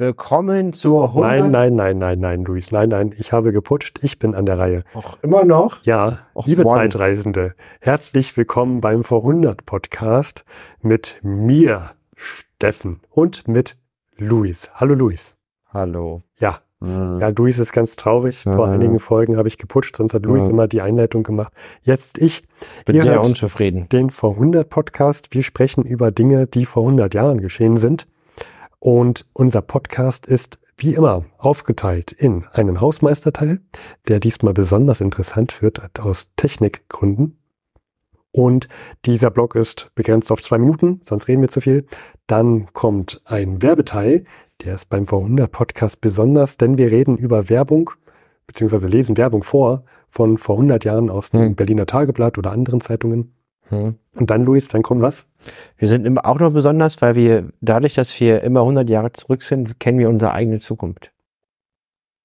Willkommen zur 100. Nein, nein, nein, nein, nein, Luis, nein, nein, ich habe geputscht, ich bin an der Reihe. Ach, immer noch? Ja, Och, liebe Mann. Zeitreisende, herzlich willkommen beim Vor 100 Podcast mit mir, Steffen, und mit Luis. Hallo Luis. Hallo. Ja, Hm. ja, Luis ist ganz traurig. Vor Ja. einigen Folgen habe ich geputscht, sonst hat Luis Ja. immer die Einleitung gemacht. Jetzt ich. Bin Ihr sehr unzufrieden. den Vor 100 Podcast. Wir sprechen über Dinge, die vor 100 Jahren geschehen sind. Und unser Podcast ist wie immer aufgeteilt in einen Hausmeisterteil, der diesmal besonders interessant wird aus Technikgründen. Und dieser Blog ist begrenzt auf zwei Minuten, sonst reden wir zu viel. Dann kommt ein Werbeteil, der ist beim Vor 100 Podcast besonders, denn wir reden über Werbung, beziehungsweise lesen Werbung vor von vor 100 Jahren aus dem Hm. Berliner Tageblatt oder anderen Zeitungen. Hm. Und dann, Luis, dann kommt was? Wir sind immer auch noch besonders, weil wir, dadurch, dass wir immer 100 Jahre zurück sind, kennen wir unsere eigene Zukunft.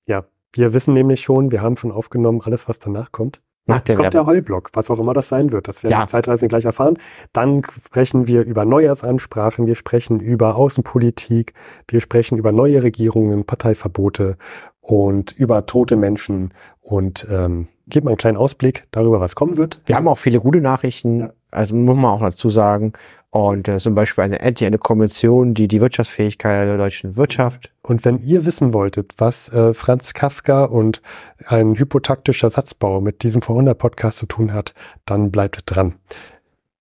Ja, wir wissen nämlich schon, wir haben schon aufgenommen, alles, was danach kommt. Nach Jetzt der kommt der. Heulblock, was auch immer das sein wird. Das werden Ja. die Zeitreisenden gleich erfahren. Dann sprechen wir über Neujahrsansprachen, wir sprechen über Außenpolitik, wir sprechen über neue Regierungen, Parteiverbote und über tote Menschen und ähm, geben einen kleinen Ausblick darüber, was kommen wird. Wir haben auch viele gute Nachrichten, Ja. also muss man auch dazu sagen. Und äh, zum Beispiel eine endlich eine Konvention, die die Wirtschaftsfähigkeit der deutschen Wirtschaft. Und wenn ihr wissen wolltet, was äh, Franz Kafka und ein hypotaktischer Satzbau mit diesem Vor 100 Podcast zu tun hat, dann bleibt dran.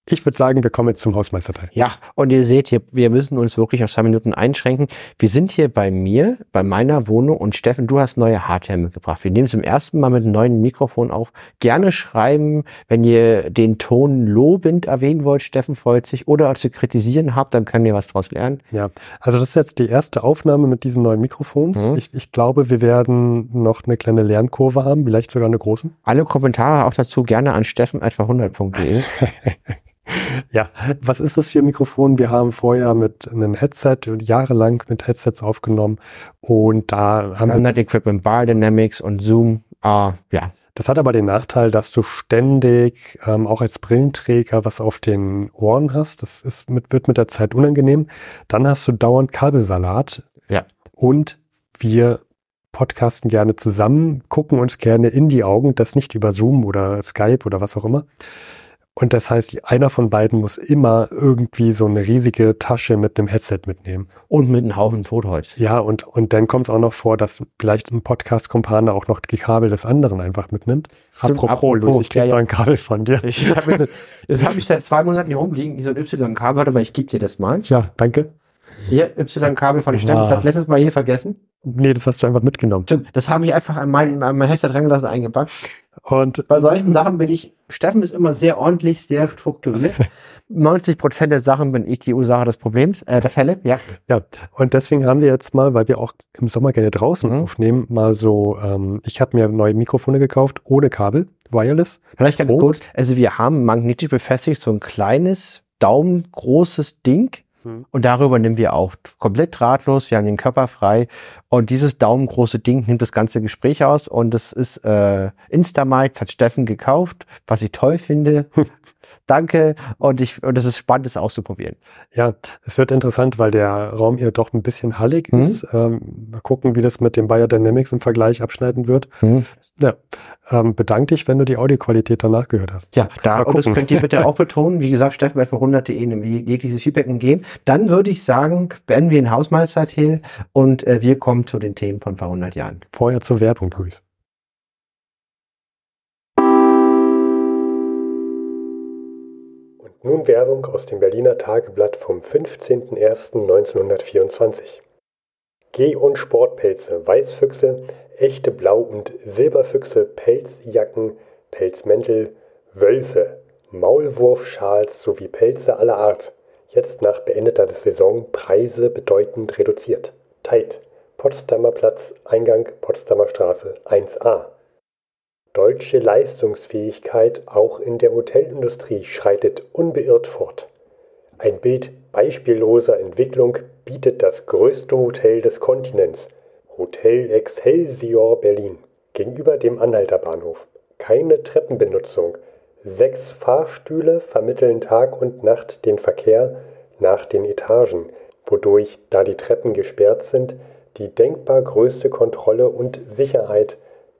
Ich würde sagen, wir kommen jetzt zum Hausmeisterteil. Ja, und ihr seht hier, wir müssen uns wirklich auf zwei Minuten einschränken. Wir sind hier bei mir, bei meiner Wohnung und Steffen, du hast neue Hardware mitgebracht. Wir nehmen zum ersten Mal mit einem neuen Mikrofon auf. Gerne schreiben, wenn ihr den Ton lobend erwähnen wollt, Steffen freut sich, oder zu kritisieren habt, dann können wir was draus lernen. Ja, also das ist jetzt die erste Aufnahme mit diesen neuen Mikrofons. Mhm. Ich, ich glaube, wir werden noch eine kleine Lernkurve haben, vielleicht sogar eine große. Alle Kommentare auch dazu gerne an steffen.100.de. Ja, was ist das für ein Mikrofon? Wir haben vorher mit einem Headset und jahrelang mit Headsets aufgenommen und da haben wir, Standard Equipment, Bar Dynamics und Zoom. Ah, ja. das hat aber den Nachteil, dass du ständig ähm, auch als Brillenträger was auf den Ohren hast. Das ist mit, wird mit der Zeit unangenehm. Dann hast du dauernd Kabelsalat. Ja. Und wir podcasten gerne zusammen, gucken uns gerne in die Augen, das nicht über Zoom oder Skype oder was auch immer. Und das heißt, einer von beiden muss immer irgendwie so eine riesige Tasche mit einem Headset mitnehmen. Und mit einem Haufen Totholz. Ja, und, und dann kommt es auch noch vor, dass vielleicht ein Podcast-Kumpane auch noch die Kabel des anderen einfach mitnimmt. Stimmt, apropos, apropos, Luis, ich krieg ja, noch ein Kabel von dir. Ich hab jetzt, das habe ich seit zwei Monaten hier rumliegen, wie so ein Y-Kabel, mal, ich gebe dir das mal. Ja, danke. Hier, Y-Kabel von Steffen, das Ah. hat letztes Mal hier vergessen. Nee, das hast du einfach mitgenommen. Stimmt, das habe ich einfach an mein, an mein Headset rangelassen, eingepackt. Und Bei solchen Sachen bin ich, Steffen ist immer sehr ordentlich, sehr strukturiert. 90 Prozent der Sachen bin ich die Ursache des Problems, äh, der Fälle, ja. Ja, und deswegen haben wir jetzt mal, weil wir auch im Sommer gerne draußen Mhm. aufnehmen, mal so, ähm, ich habe mir neue Mikrofone gekauft, ohne Kabel, wireless. Vielleicht ganz kurz, also wir haben magnetisch befestigt so ein kleines, daumengroßes Ding Mhm. und darüber nehmen wir auf. Komplett drahtlos, wir haben den Körper frei und dieses daumengroße Ding nimmt das ganze Gespräch aus und das ist äh, Instamic, das hat Steffen gekauft, was ich toll finde. Danke und ich und es ist spannend, das auszuprobieren. Ja, es wird interessant, weil der Raum hier doch ein bisschen hallig Mhm. ist. Ähm, mal gucken, wie das mit dem Biodynamics im Vergleich abschneiden wird. Mhm. Ja, ähm, bedank dich, wenn du die Audioqualität danach gehört hast. Ja, da, Mal und das könnt ihr bitte auch betonen. Wie gesagt, Steffen wird bei 100.de einem jegliches Feedback geben. Dann würde ich sagen, beenden wir den Hausmeister-Teil und äh, wir kommen zu den Themen von vor 100 Jahren. Vorher zur Werbung, Luis. Nun Werbung aus dem Berliner Tageblatt vom 15.01.1924. Geh- und Sportpelze, Weißfüchse, echte Blau- und Silberfüchse, Pelzjacken, Pelzmäntel, Wölfe, Maulwurfschals sowie Pelze aller Art. Jetzt nach beendeter Saison Preise bedeutend reduziert. Teit, Potsdamer Platz, Eingang Potsdamer Straße 1a. Deutsche Leistungsfähigkeit auch in der Hotelindustrie schreitet unbeirrt fort. Ein Bild beispielloser Entwicklung bietet das größte Hotel des Kontinents, Hotel Excelsior Berlin, gegenüber dem Anhalter Bahnhof. Keine Treppenbenutzung. Sechs Fahrstühle vermitteln Tag und Nacht den Verkehr nach den Etagen, wodurch, da die Treppen gesperrt sind, die denkbar größte Kontrolle und Sicherheit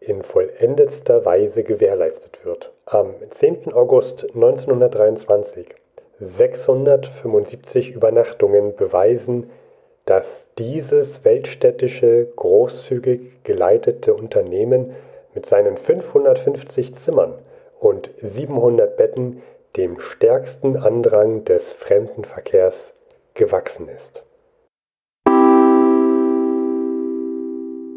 in vollendetster Weise gewährleistet wird. Am 10. August 1923, 675 Übernachtungen beweisen, dass dieses weltstädtische, großzügig geleitete Unternehmen mit seinen 550 Zimmern und 700 Betten dem stärksten Andrang des Fremdenverkehrs gewachsen ist.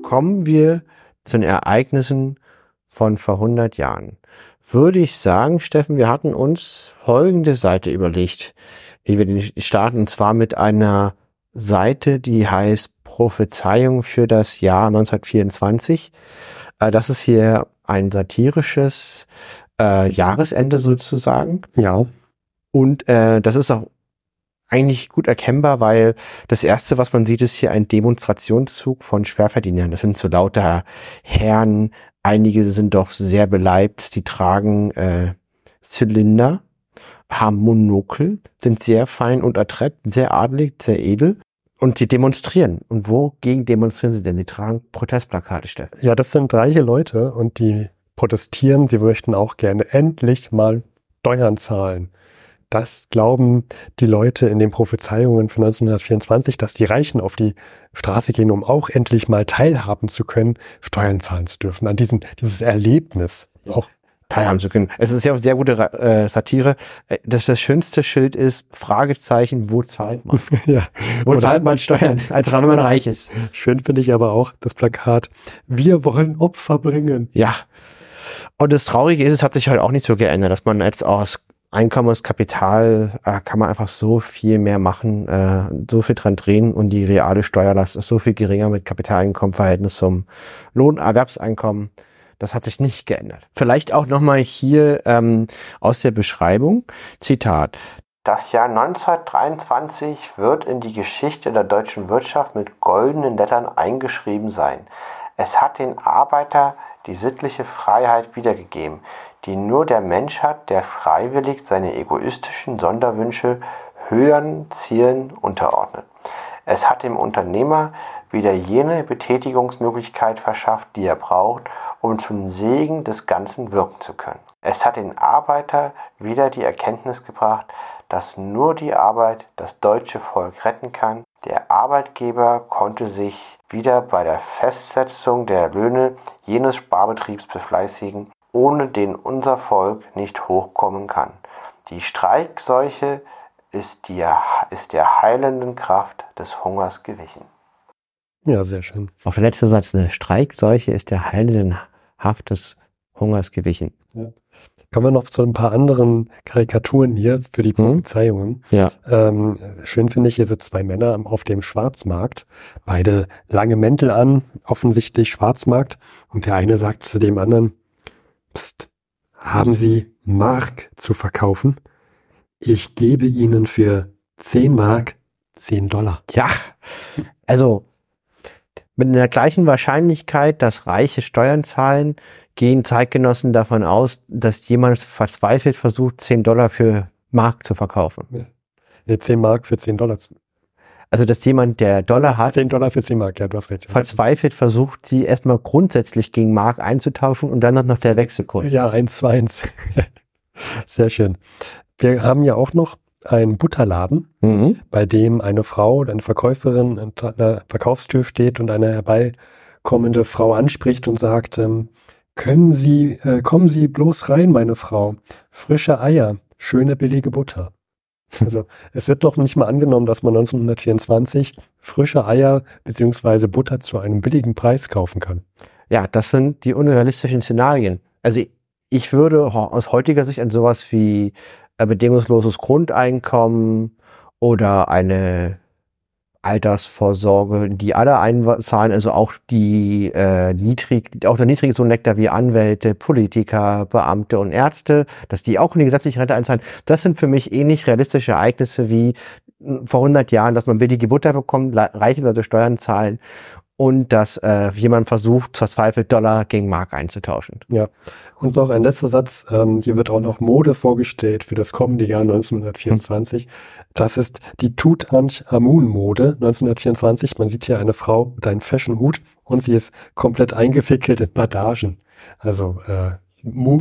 Kommen wir zu den Ereignissen von vor 100 Jahren. Würde ich sagen, Steffen, wir hatten uns folgende Seite überlegt, wie wir den starten, und zwar mit einer Seite, die heißt Prophezeiung für das Jahr 1924. Äh, das ist hier ein satirisches äh, Jahresende sozusagen. Ja. Und äh, das ist auch eigentlich gut erkennbar, weil das erste, was man sieht, ist hier ein Demonstrationszug von Schwerverdienern. Das sind so lauter Herren. Einige sind doch sehr beleibt. Die tragen äh, Zylinder, haben Monokel, sind sehr fein und adrett, sehr adelig, sehr edel. Und sie demonstrieren. Und wogegen demonstrieren sie denn? Die tragen Protestplakate, Steffen. Ja, das sind reiche Leute und die protestieren. Sie möchten auch gerne endlich mal Steuern zahlen. Das glauben die Leute in den Prophezeiungen von 1924, dass die Reichen auf die Straße gehen, um auch endlich mal teilhaben zu können, Steuern zahlen zu dürfen, an diesen, dieses Erlebnis auch teilhaben zu können. Es ist ja auch sehr gute äh, Satire. Äh, das, das schönste Schild ist Fragezeichen, wo zahlt man? ja. Wo zahlt man Steuern, als wenn man reich ist? Schön finde ich aber auch das Plakat, wir wollen Opfer bringen. Ja. Und das Traurige ist, es hat sich halt auch nicht so geändert, dass man jetzt aus Einkommenskapital äh, kann man einfach so viel mehr machen, äh, so viel dran drehen und die reale Steuerlast ist so viel geringer mit Kapitaleinkommenverhältnis zum Lohnerwerbseinkommen. Das hat sich nicht geändert. Vielleicht auch nochmal hier ähm, aus der Beschreibung. Zitat. Das Jahr 1923 wird in die Geschichte der deutschen Wirtschaft mit goldenen Lettern eingeschrieben sein. Es hat den Arbeiter die sittliche Freiheit wiedergegeben, die nur der Mensch hat, der freiwillig seine egoistischen Sonderwünsche höheren Zielen unterordnet. Es hat dem Unternehmer wieder jene Betätigungsmöglichkeit verschafft, die er braucht, um zum Segen des Ganzen wirken zu können. Es hat den Arbeiter wieder die Erkenntnis gebracht, dass nur die Arbeit das deutsche Volk retten kann. Der Arbeitgeber konnte sich wieder bei der Festsetzung der Löhne jenes Sparbetriebs befleißigen, ohne den unser Volk nicht hochkommen kann. Die Streikseuche ist, die, ist der heilenden Kraft des Hungers gewichen. Ja, sehr schön. Auch der letzte Satz, eine Streikseuche ist der heilenden Haft des Hungers gewichen. Ja. Kommen wir noch zu ein paar anderen Karikaturen hier für die hm? Prophezeiungen. Ja. Ähm, schön finde ich, hier sind zwei Männer auf dem Schwarzmarkt, beide lange Mäntel an, offensichtlich Schwarzmarkt. Und der eine sagt zu dem anderen, Psst, haben Sie Mark zu verkaufen? Ich gebe Ihnen für 10 Mark 10 Dollar. Ja, also mit einer gleichen Wahrscheinlichkeit, dass Reiche Steuern zahlen, gehen Zeitgenossen davon aus, dass jemand verzweifelt versucht, 10 Dollar für Mark zu verkaufen. Ja. Nee, 10 Mark für 10 Dollar. Also, dass jemand, der Dollar hat, 10 Dollar für 10 Mark, ja, du hast recht. Verzweifelt versucht, sie erstmal grundsätzlich gegen Mark einzutauschen und dann noch der Wechselkurs. Ja, 1 zu 1. Sehr schön. Wir haben ja auch noch einen Butterladen, mhm. bei dem eine Frau, eine Verkäuferin an der Verkaufstür steht und eine herbeikommende Frau anspricht und sagt, ähm, können Sie, äh, kommen Sie bloß rein, meine Frau. Frische Eier, schöne billige Butter. Also es wird doch nicht mal angenommen, dass man 1924 frische Eier beziehungsweise Butter zu einem billigen Preis kaufen kann. Ja, das sind die unrealistischen Szenarien. Also ich würde aus heutiger Sicht an sowas wie ein bedingungsloses Grundeinkommen oder eine Altersvorsorge, die alle einzahlen, also auch die äh, niedrig, auch der niedrige Nektar wie Anwälte, Politiker, Beamte und Ärzte, dass die auch in die gesetzliche Rente einzahlen, das sind für mich ähnlich realistische Ereignisse wie hm, vor 100 Jahren, dass man billige Butter bekommt, reiche Leute Steuern zahlen und dass äh, jemand versucht, verzweifelt Dollar gegen Mark einzutauschen. Ja, und noch ein letzter Satz. Ähm, hier wird auch noch Mode vorgestellt für das kommende Jahr 1924. Das ist die Tutanchamun-Mode 1924. Man sieht hier eine Frau mit einem Fashion-Hut und sie ist komplett eingewickelt in Badagen. Also äh,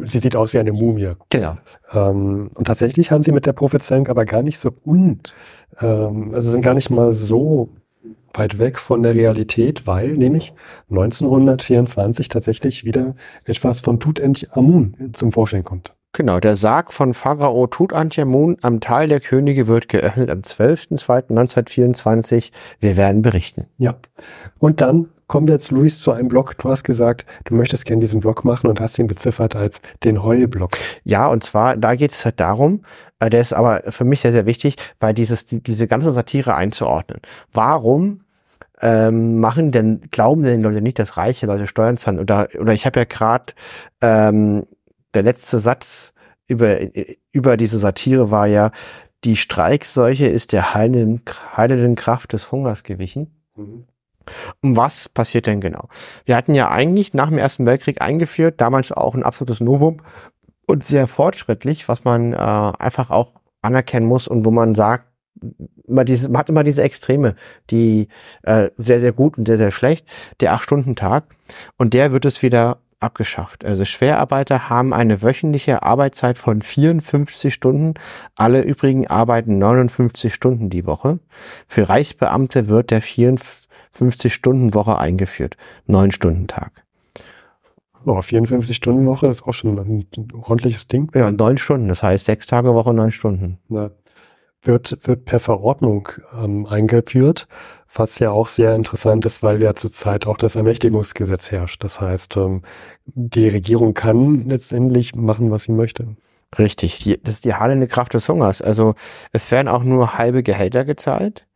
sie sieht aus wie eine Mumie. Genau. Ähm, und tatsächlich haben sie mit der Prophezeiung aber gar nicht so un, ähm, also sind gar nicht mal so weit weg von der Realität, weil nämlich 1924 tatsächlich wieder etwas von Tutanchamun zum Vorschein kommt. Genau, der Sarg von Pharao Tutanchamun am Tal der Könige wird geöffnet am 12.02.1924. Wir werden berichten. Ja. Und dann kommen wir jetzt, Luis, zu einem Blog. Du hast gesagt, du möchtest gerne diesen Blog machen und hast ihn beziffert als den Heulblog. Ja, und zwar, da geht es halt darum, äh, der ist aber für mich sehr, sehr wichtig, bei dieses, die, diese ganze Satire einzuordnen. Warum ähm, machen denn, glauben denn Leute nicht, dass reiche Leute Steuern zahlen? Oder, oder ich habe ja gerade ähm, der letzte Satz über, über diese Satire war ja, die Streikseuche ist der heilenden, heilenden Kraft des Hungers gewichen. Mhm. Und was passiert denn genau? Wir hatten ja eigentlich nach dem Ersten Weltkrieg eingeführt, damals auch ein absolutes Novum und sehr fortschrittlich, was man äh, einfach auch anerkennen muss und wo man sagt, immer diese, man hat immer diese Extreme, die äh, sehr, sehr gut und sehr, sehr schlecht, der Acht-Stunden-Tag. Und der wird es wieder abgeschafft. Also Schwerarbeiter haben eine wöchentliche Arbeitszeit von 54 Stunden. Alle übrigen arbeiten 59 Stunden die Woche. Für Reichsbeamte wird der 54-Stunden-Woche eingeführt. Neun Stunden Tag. Oh, 54 Stunden Woche ist auch schon ein ordentliches Ding. Ja, neun Stunden. Das heißt sechs Tage Woche, neun Stunden. Ja wird, wird per Verordnung ähm, eingeführt, was ja auch sehr interessant ist, weil ja zurzeit auch das Ermächtigungsgesetz herrscht. Das heißt, ähm, die Regierung kann letztendlich machen, was sie möchte. Richtig, die, das ist die heilende Kraft des Hungers. Also es werden auch nur halbe Gehälter gezahlt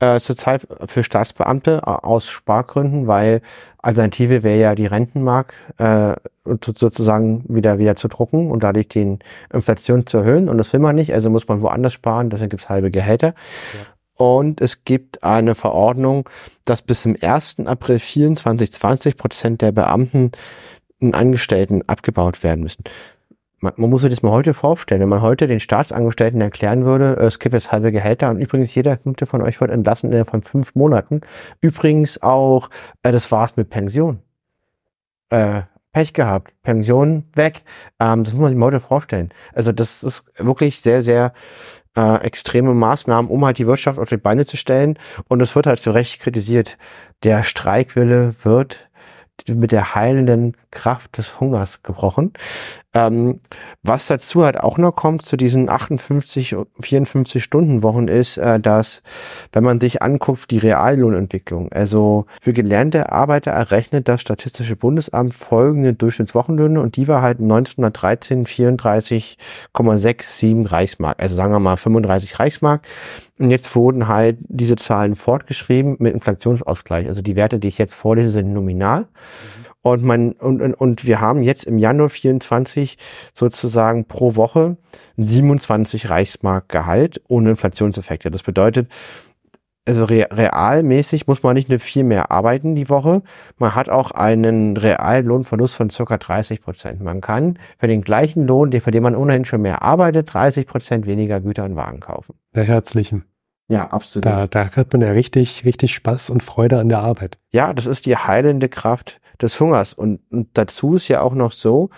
äh, zurzeit für Staatsbeamte aus Spargründen, weil Alternative wäre ja die Rentenmark äh, sozusagen wieder wieder zu drucken und dadurch die Inflation zu erhöhen und das will man nicht, also muss man woanders sparen, deswegen gibt's halbe Gehälter. Ja. Und es gibt eine Verordnung, dass bis zum 1. April 24 20 Prozent der Beamten Angestellten abgebaut werden müssen man, man muss sich das mal heute vorstellen, wenn man heute den Staatsangestellten erklären würde, äh, es gibt jetzt halbe Gehälter und übrigens jeder fünfte von euch wird entlassen innerhalb von fünf Monaten. Übrigens auch, äh, das war's mit Pension. Äh, Pech gehabt, Pension weg. Ähm, das muss man sich mal heute vorstellen. Also das ist wirklich sehr, sehr äh, extreme Maßnahmen, um halt die Wirtschaft auf die Beine zu stellen. Und es wird halt zu Recht kritisiert. Der Streikwille wird mit der heilenden Kraft des Hungers gebrochen. Ähm, was dazu halt auch noch kommt zu diesen 58, 54 Stunden Wochen ist, äh, dass wenn man sich anguckt, die Reallohnentwicklung, also für gelernte Arbeiter errechnet das Statistische Bundesamt folgende Durchschnittswochenlöhne und die war halt 1913 34,67 Reichsmark, also sagen wir mal 35 Reichsmark. Und jetzt wurden halt diese Zahlen fortgeschrieben mit Inflationsausgleich. Also die Werte, die ich jetzt vorlese, sind nominal. Mhm. Und man, und, und, und wir haben jetzt im Januar 24 sozusagen pro Woche 27 Reichsmark Gehalt ohne Inflationseffekte. Das bedeutet, also realmäßig muss man nicht nur viel mehr arbeiten die Woche. Man hat auch einen Reallohnverlust von circa 30 Prozent. Man kann für den gleichen Lohn, für den man ohnehin schon mehr arbeitet, 30 Prozent weniger Güter und Wagen kaufen. Der herzlichen. Ja, absolut. Da, da hat man ja richtig, richtig Spaß und Freude an der Arbeit. Ja, das ist die heilende Kraft des Hungers. Und, und dazu ist ja auch noch so,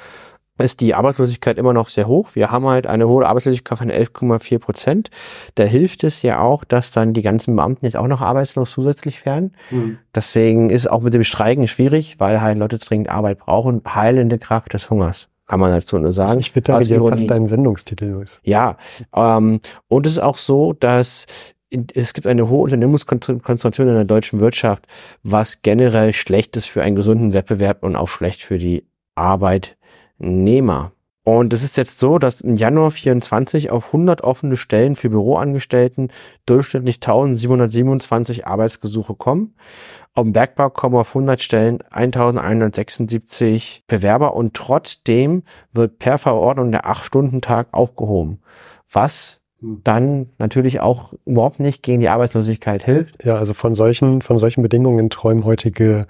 ist die Arbeitslosigkeit immer noch sehr hoch. Wir haben halt eine hohe Arbeitslosigkeit von 11,4 Prozent. Da hilft es ja auch, dass dann die ganzen Beamten jetzt auch noch arbeitslos zusätzlich werden. Mhm. Deswegen ist auch mit dem Streiken schwierig, weil halt Leute dringend Arbeit brauchen. Heilende Kraft des Hungers. Kann man dazu nur sagen. Ich finde dir fast deinen Sendungstitel, Luis. Ja, ähm, und es ist auch so, dass es gibt eine hohe Unternehmenskonzentration in der deutschen Wirtschaft, was generell schlecht ist für einen gesunden Wettbewerb und auch schlecht für die Arbeitnehmer. Und es ist jetzt so, dass im Januar 24 auf 100 offene Stellen für Büroangestellten durchschnittlich 1727 Arbeitsgesuche kommen. Auf dem Bergbau kommen auf 100 Stellen 1176 Bewerber und trotzdem wird per Verordnung der 8-Stunden-Tag aufgehoben. Was. Dann natürlich auch überhaupt nicht gegen die Arbeitslosigkeit hilft. Ja, also von solchen, von solchen Bedingungen träumen heutige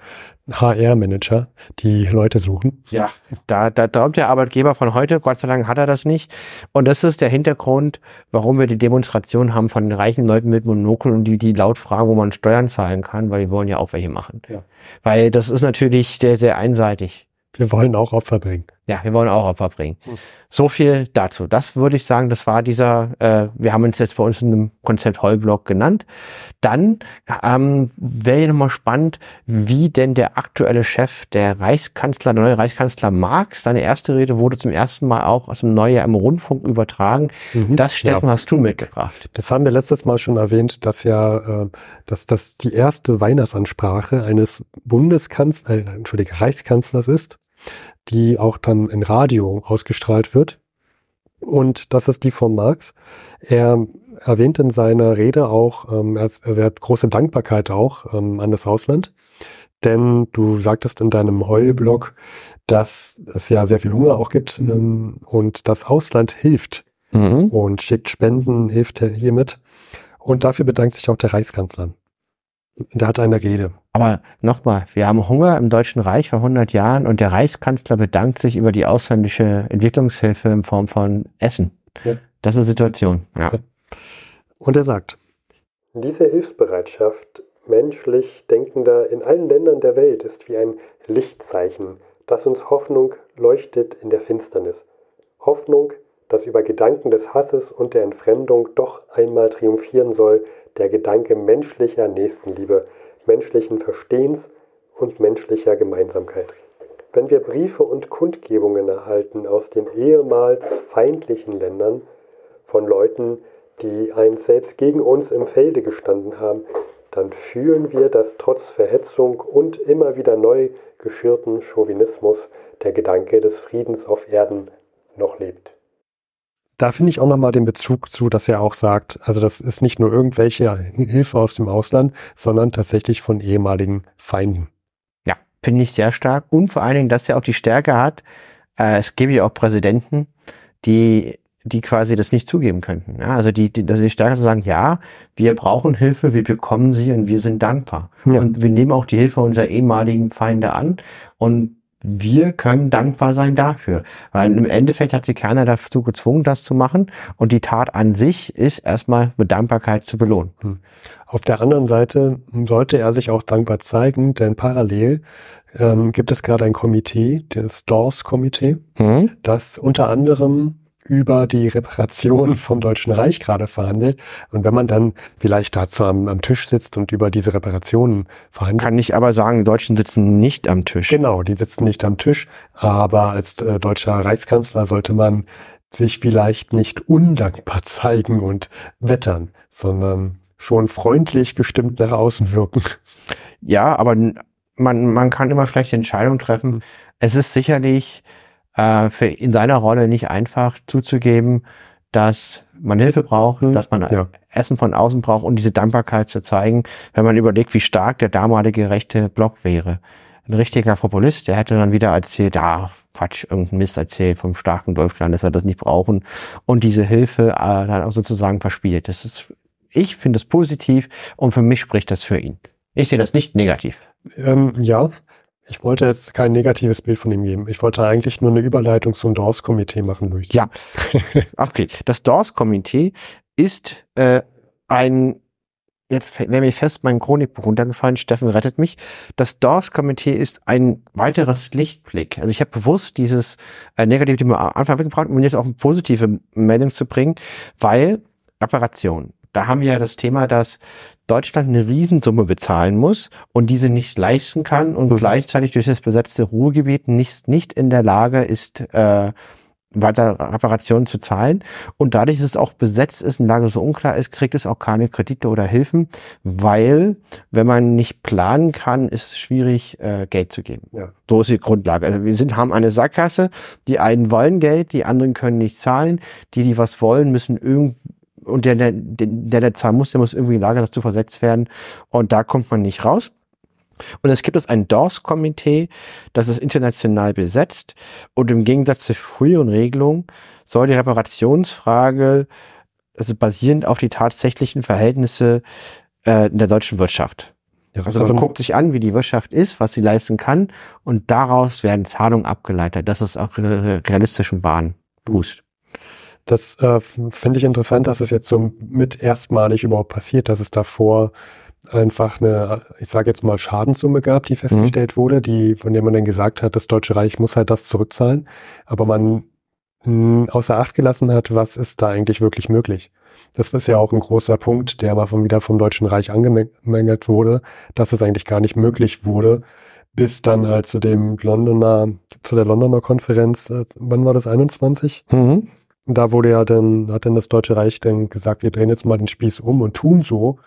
HR-Manager, die Leute suchen. Ja, da, da träumt der Arbeitgeber von heute, Gott sei Dank hat er das nicht. Und das ist der Hintergrund, warum wir die Demonstration haben von reichen Leuten mit Monokel und die, die laut fragen, wo man Steuern zahlen kann, weil wir wollen ja auch welche machen. Ja. Weil das ist natürlich sehr, sehr einseitig. Wir wollen auch Opfer bringen. Ja, wir wollen auch Opfer bringen. Hm. So viel dazu. Das würde ich sagen, das war dieser, äh, wir haben uns jetzt bei uns in einem Konzept Heulblock genannt. Dann ähm, wäre nochmal spannend, wie denn der aktuelle Chef, der Reichskanzler, der neue Reichskanzler Marx, seine erste Rede wurde zum ersten Mal auch aus dem Neujahr im Rundfunk übertragen. Mhm. Das, Steffen, ja. hast du mitgebracht. Das haben wir letztes Mal schon erwähnt, dass ja, äh, dass das die erste Weihnachtsansprache eines Bundeskanzlers, äh, Entschuldige, Reichskanzlers ist die auch dann in Radio ausgestrahlt wird. Und das ist die von Marx. Er erwähnt in seiner Rede auch, ähm, er, er hat große Dankbarkeit auch ähm, an das Ausland. Denn du sagtest in deinem Heulblog, dass es ja sehr viel Hunger auch gibt ähm, und das Ausland hilft mhm. und schickt Spenden, hilft hiermit. Und dafür bedankt sich auch der Reichskanzler. Der hat eine Rede. Aber nochmal, wir haben Hunger im Deutschen Reich vor 100 Jahren und der Reichskanzler bedankt sich über die ausländische Entwicklungshilfe in Form von Essen. Ja. Das ist die Situation. Ja. Und er sagt, diese Hilfsbereitschaft menschlich Denkender in allen Ländern der Welt ist wie ein Lichtzeichen, das uns Hoffnung leuchtet in der Finsternis. Hoffnung, dass über Gedanken des Hasses und der Entfremdung doch einmal triumphieren soll, der Gedanke menschlicher Nächstenliebe, menschlichen Verstehens und menschlicher Gemeinsamkeit. Wenn wir Briefe und Kundgebungen erhalten aus den ehemals feindlichen Ländern von Leuten, die einst selbst gegen uns im Felde gestanden haben, dann fühlen wir, dass trotz Verhetzung und immer wieder neu geschürten Chauvinismus der Gedanke des Friedens auf Erden noch lebt da finde ich auch nochmal den Bezug zu, dass er auch sagt, also das ist nicht nur irgendwelche Hilfe aus dem Ausland, sondern tatsächlich von ehemaligen Feinden. Ja, finde ich sehr stark. Und vor allen Dingen, dass er auch die Stärke hat, äh, es gäbe ja auch Präsidenten, die die quasi das nicht zugeben könnten. Ja, also die, die, dass sie stärker zu sagen, ja, wir brauchen Hilfe, wir bekommen sie und wir sind dankbar. Ja. Und wir nehmen auch die Hilfe unserer ehemaligen Feinde an und wir können dankbar sein dafür. Weil im Endeffekt hat sie keiner dazu gezwungen, das zu machen. Und die Tat an sich ist erstmal mit Dankbarkeit zu belohnen. Hm. Auf der anderen Seite sollte er sich auch dankbar zeigen, denn parallel ähm, gibt es gerade ein Komitee, das Dawes-Komitee, mhm. das unter anderem über die Reparation vom Deutschen Reich gerade verhandelt. Und wenn man dann vielleicht dazu am, am, Tisch sitzt und über diese Reparationen verhandelt. Kann ich aber sagen, die Deutschen sitzen nicht am Tisch. Genau, die sitzen nicht am Tisch. Aber als äh, deutscher Reichskanzler sollte man sich vielleicht nicht undankbar zeigen und wettern, sondern schon freundlich gestimmt nach außen wirken. Ja, aber man, man kann immer vielleicht Entscheidungen treffen. Es ist sicherlich äh, für in seiner Rolle nicht einfach zuzugeben, dass man Hilfe braucht, mhm. dass man ja. Essen von außen braucht und diese Dankbarkeit zu zeigen, wenn man überlegt, wie stark der damalige rechte Block wäre. Ein richtiger Populist, der hätte dann wieder erzählt, ja, Quatsch, irgendein Mist erzählt vom starken Deutschland, dass wir das nicht brauchen und diese Hilfe äh, dann auch sozusagen verspielt. Das ist, ich finde es positiv und für mich spricht das für ihn. Ich sehe das nicht negativ. Ähm, ja, ich wollte jetzt kein negatives Bild von ihm geben. Ich wollte eigentlich nur eine Überleitung zum Dawes-Komitee machen, Luis. Ja. okay. Das Dawes-Komitee ist äh, ein jetzt wäre mir fest mein Chronikbuch runtergefallen, Steffen rettet mich. Das Dawes-Komitee ist ein weiteres Lichtblick. Also ich habe bewusst dieses äh, negative Thema am Anfang weggebracht, um jetzt auch eine positive Meldung zu bringen, weil Reparation. Da haben wir ja das Thema, dass Deutschland eine Riesensumme bezahlen muss und diese nicht leisten kann und mhm. gleichzeitig durch das besetzte Ruhrgebiet nicht, nicht in der Lage ist, äh, weiter Reparationen zu zahlen. Und dadurch, dass es auch besetzt ist und Lage so unklar ist, kriegt es auch keine Kredite oder Hilfen, weil, wenn man nicht planen kann, ist es schwierig, äh, Geld zu geben. Ja. So ist die Grundlage. Also wir sind, haben eine Sackgasse, die einen wollen Geld, die anderen können nicht zahlen, die, die was wollen, müssen irgendwie und der, der, der, der zahlen muss, der muss irgendwie in Lage dazu versetzt werden. Und da kommt man nicht raus. Und es gibt es ein DORS-Komitee, das ist international besetzt. Und im Gegensatz zur früheren Regelung soll die Reparationsfrage also basierend auf die tatsächlichen Verhältnisse äh, in der deutschen Wirtschaft. Ja, also, also man guckt sich an, wie die Wirtschaft ist, was sie leisten kann und daraus werden Zahlungen abgeleitet. Das ist auch realistischen Bahn Boost. Das äh, finde ich interessant, dass es jetzt so mit erstmalig überhaupt passiert, dass es davor einfach eine, ich sage jetzt mal, Schadenssumme gab, die festgestellt mhm. wurde, die, von der man dann gesagt hat, das Deutsche Reich muss halt das zurückzahlen, aber man mh, hm, außer Acht gelassen hat, was ist da eigentlich wirklich möglich. Das ist ja auch ein großer Punkt, der mal von, wieder vom Deutschen Reich angemängelt wurde, dass es eigentlich gar nicht möglich wurde, bis dann halt zu dem Londoner, zu der Londoner Konferenz, äh, wann war das, 21? Mhm. Da wurde ja dann, hat dann das Deutsche Reich dann gesagt, wir drehen jetzt mal den Spieß um und tun so,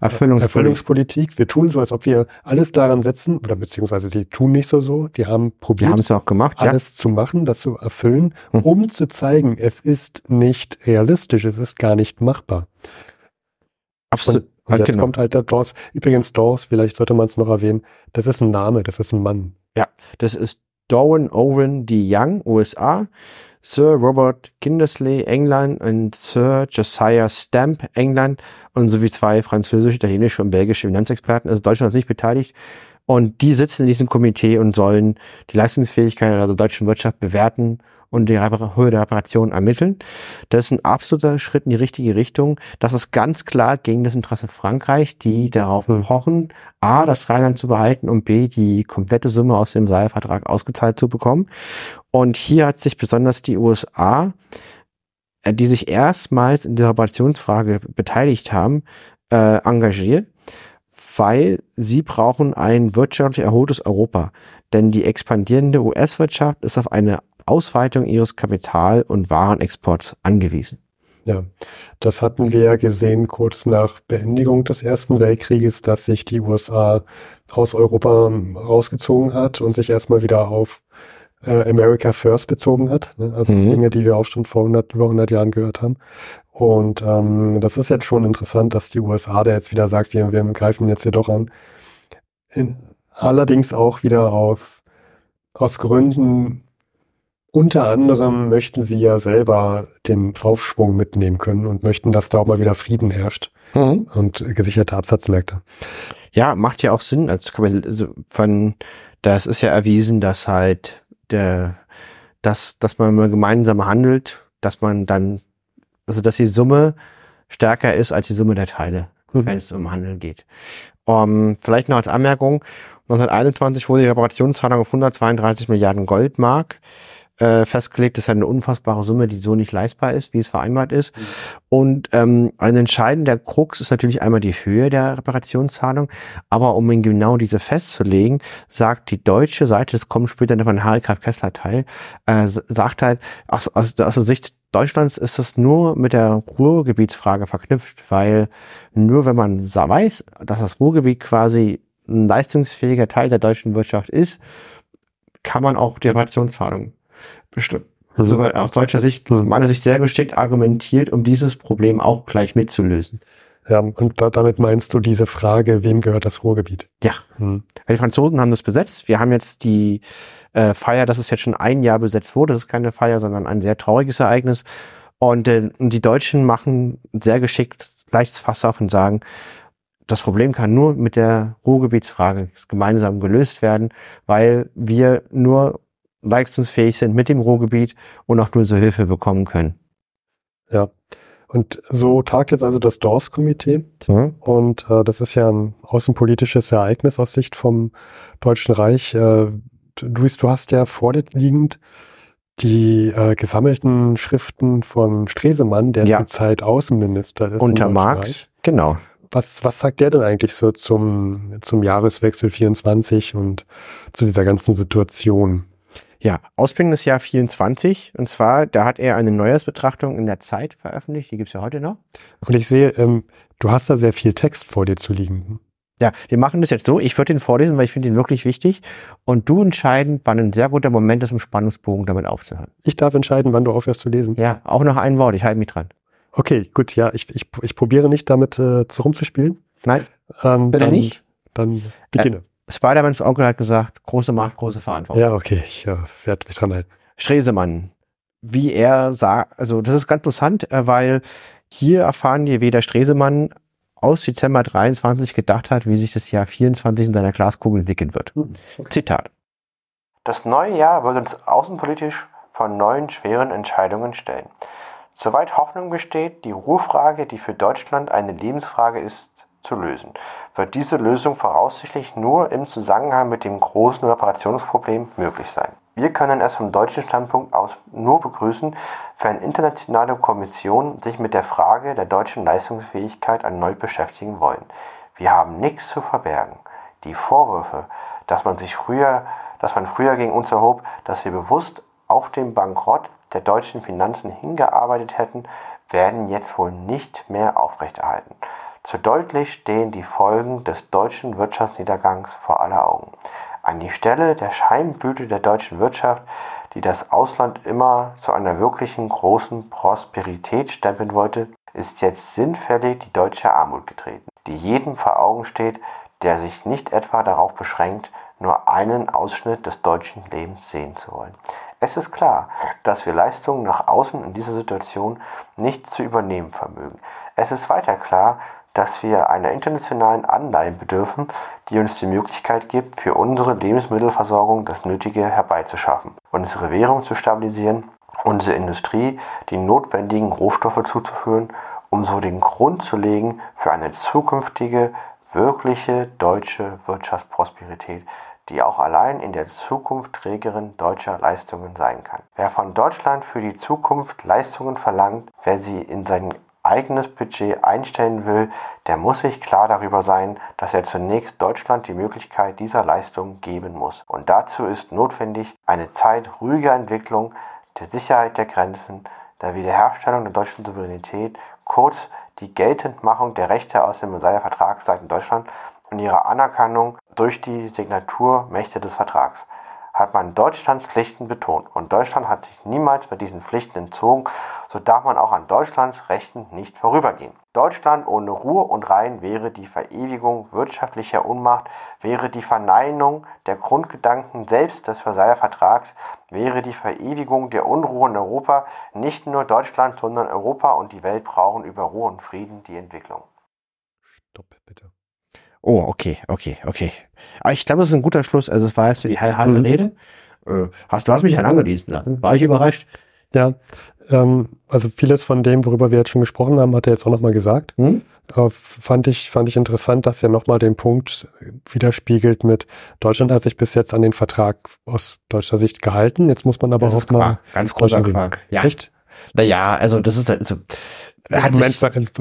Erfüllungspolitik. Erfüllungspolitik. Wir tun so, als ob wir alles daran setzen, oder beziehungsweise die tun nicht so so, die haben probiert, die haben es auch gemacht, alles ja. zu machen, das zu erfüllen, hm. um zu zeigen, es ist nicht realistisch, es ist gar nicht machbar. Absolut. Und, und jetzt genau. kommt halt der Dawes. Übrigens, Dawes, vielleicht sollte man es noch erwähnen, das ist ein Name, das ist ein Mann. Ja, das ist Darwin Owen D. Young, USA. Sir Robert Kindersley, England und Sir Josiah Stamp, England und sowie zwei französische, italienische und belgische Finanzexperten. Also Deutschland ist nicht beteiligt. Und die sitzen in diesem Komitee und sollen die Leistungsfähigkeit der deutschen Wirtschaft bewerten und die Höhe der Reparation ermitteln. Das ist ein absoluter Schritt in die richtige Richtung. Das ist ganz klar gegen das Interesse Frankreich, die darauf hm. pochen, A, das Rheinland zu behalten und B, die komplette Summe aus dem Seilvertrag ausgezahlt zu bekommen. Und hier hat sich besonders die USA, äh, die sich erstmals in der Reparationsfrage beteiligt haben, äh, engagiert weil sie brauchen ein wirtschaftlich erholtes Europa. Denn die expandierende US-Wirtschaft ist auf eine Ausweitung ihres Kapital- und Warenexports angewiesen. Ja, das hatten wir ja gesehen kurz nach Beendigung des Ersten Weltkrieges, dass sich die USA aus Europa rausgezogen hat und sich erstmal wieder auf äh, America First bezogen hat. Ne? Also mhm. Dinge, die wir auch schon vor 100, über 100 Jahren gehört haben. Und ähm, das ist jetzt schon interessant, dass die USA da jetzt wieder sagt, wir, wir greifen jetzt hier doch an. In, allerdings auch wieder auf aus Gründen unter anderem möchten sie ja selber den Aufschwung mitnehmen können und möchten, dass da auch mal wieder Frieden herrscht mhm. und gesicherte Absatzmärkte. Ja, macht ja auch Sinn. Als also von, das ist ja erwiesen, dass halt der, dass, dass man mal gemeinsam handelt, dass man dann, also dass die Summe stärker ist als die Summe der Teile, mhm. wenn es um Handeln geht. Um, vielleicht noch als Anmerkung, 1921 wurde die Reparationszahlung auf 132 Milliarden Goldmark äh, festgelegt. Das ist eine unfassbare Summe, die so nicht leistbar ist, wie es vereinbart ist. Mhm. Und ähm, ein entscheidender Krux ist natürlich einmal die Höhe der Reparationszahlung. Aber um in genau diese festzulegen, sagt die deutsche Seite, das kommt später noch von Harry Graf Kessler Teil, äh, sagt halt, aus, aus, aus der Sicht Deutschlands ist es nur mit der Ruhrgebietsfrage verknüpft, weil nur wenn man weiß, dass das Ruhrgebiet quasi ein leistungsfähiger Teil der deutschen Wirtschaft ist, kann man auch die Reparationszahlung bestimmt. Mhm. So, aus deutscher Sicht, aus meiner Sicht sehr geschickt argumentiert, um dieses Problem auch gleich mitzulösen. Ja, und da, damit meinst du diese Frage, wem gehört das Ruhrgebiet? Ja. Mhm. Die Franzosen haben das besetzt. Wir haben jetzt die äh, Feier, dass es jetzt schon ein Jahr besetzt wurde. Das ist keine Feier, sondern ein sehr trauriges Ereignis. Und, äh, die Deutschen machen sehr geschickt gleich das Fass auf und sagen, das Problem kann nur mit der Ruhrgebietsfrage gemeinsam gelöst werden, weil wir nur leistungsfähig sind mit dem Ruhrgebiet und auch nur so Hilfe bekommen können. Ja. Und so tagt jetzt also das DORS-Komitee. Mhm. Und äh, das ist ja ein außenpolitisches Ereignis aus Sicht vom Deutschen Reich. Äh, Luis, du hast ja vor dir liegend die äh, gesammelten Schriften von Stresemann, der ja. Zeit Außenminister ist. Unter Marx, genau. Was, was sagt der denn eigentlich so zum, zum Jahreswechsel 24 und zu dieser ganzen Situation? Ja, Ausbildung Jahr 24. Und zwar, da hat er eine Neujahrsbetrachtung in der Zeit veröffentlicht. Die gibt's ja heute noch. Und ich sehe, ähm, du hast da sehr viel Text vor dir zu liegen. Ja, wir machen das jetzt so. Ich würde den vorlesen, weil ich finde ihn wirklich wichtig. Und du entscheiden, wann ein sehr guter Moment ist, um Spannungsbogen damit aufzuhören. Ich darf entscheiden, wann du aufhörst zu lesen. Ja, auch noch ein Wort. Ich halte mich dran. Okay, gut. Ja, ich, ich, ich probiere nicht damit äh, rumzuspielen. Nein, ähm, bitte dann, nicht. Dann beginne. Äh, Spider-Mans Onkel hat gesagt, große Macht, große Verantwortung. Ja, okay, ich ja, werde mich dran halten. Stresemann. wie er sagt, also das ist ganz interessant, äh, weil hier erfahren wir, wie der Stresemann aus Dezember 23 gedacht hat, wie sich das Jahr 24 in seiner Glaskugel entwickeln wird. Hm, okay. Zitat. Das neue Jahr wird uns außenpolitisch vor neuen schweren Entscheidungen stellen. Soweit Hoffnung besteht, die Ruhefrage, die für Deutschland eine Lebensfrage ist, zu lösen, wird diese Lösung voraussichtlich nur im Zusammenhang mit dem großen Reparationsproblem möglich sein. Wir können es vom deutschen Standpunkt aus nur begrüßen, wenn internationale Kommissionen sich mit der Frage der deutschen Leistungsfähigkeit erneut beschäftigen wollen. Wir haben nichts zu verbergen. Die Vorwürfe, dass man sich früher, dass man früher gegen uns erhob, dass wir bewusst auf den Bankrott der deutschen Finanzen hingearbeitet hätten, werden jetzt wohl nicht mehr aufrechterhalten. Zu deutlich stehen die Folgen des deutschen Wirtschaftsniedergangs vor aller Augen. An die Stelle der Scheinblüte der deutschen Wirtschaft, die das Ausland immer zu einer wirklichen großen Prosperität stempeln wollte, ist jetzt sinnfällig die deutsche Armut getreten, die jedem vor Augen steht, der sich nicht etwa darauf beschränkt, nur einen Ausschnitt des deutschen Lebens sehen zu wollen. Es ist klar, dass wir Leistungen nach außen in dieser Situation nicht zu übernehmen vermögen. Es ist weiter klar, dass wir einer internationalen Anleihen bedürfen, die uns die Möglichkeit gibt, für unsere Lebensmittelversorgung das Nötige herbeizuschaffen, unsere Währung zu stabilisieren, unsere Industrie die notwendigen Rohstoffe zuzuführen, um so den Grund zu legen für eine zukünftige, wirkliche deutsche Wirtschaftsprosperität, die auch allein in der Zukunft Trägerin deutscher Leistungen sein kann. Wer von Deutschland für die Zukunft Leistungen verlangt, wer sie in sein eigenes Budget einstellen will, der muss sich klar darüber sein, dass er zunächst Deutschland die Möglichkeit dieser Leistung geben muss. Und dazu ist notwendig eine Zeit ruhiger Entwicklung, der Sicherheit der Grenzen, der Wiederherstellung der deutschen Souveränität, kurz die Geltendmachung der Rechte aus dem Versailler Vertrag seitens Deutschland und ihre Anerkennung durch die Signaturmächte des Vertrags hat man Deutschlands Pflichten betont und Deutschland hat sich niemals mit diesen Pflichten entzogen, so darf man auch an Deutschlands Rechten nicht vorübergehen. Deutschland ohne Ruhe und Rein wäre die Verewigung wirtschaftlicher Unmacht, wäre die Verneinung der Grundgedanken selbst des Versailler Vertrags, wäre die Verewigung der Unruhe in Europa. Nicht nur Deutschland, sondern Europa und die Welt brauchen über Ruhe und Frieden die Entwicklung. Stopp, bitte. Oh, okay, okay, okay. Aber ich glaube, das ist ein guter Schluss. Also es war jetzt die halbe mhm. Rede. Äh, hast, du hast mich dann angelesen lassen. War ich überrascht? Ja, ähm, also vieles von dem, worüber wir jetzt schon gesprochen haben, hat er jetzt auch nochmal gesagt. Hm? Äh, fand ich, fand ich interessant, dass er nochmal den Punkt widerspiegelt mit Deutschland hat sich bis jetzt an den Vertrag aus deutscher Sicht gehalten. Jetzt muss man aber das auch mal. Ganz großer Quark. Ja. Echt? Naja, also das ist also Moment,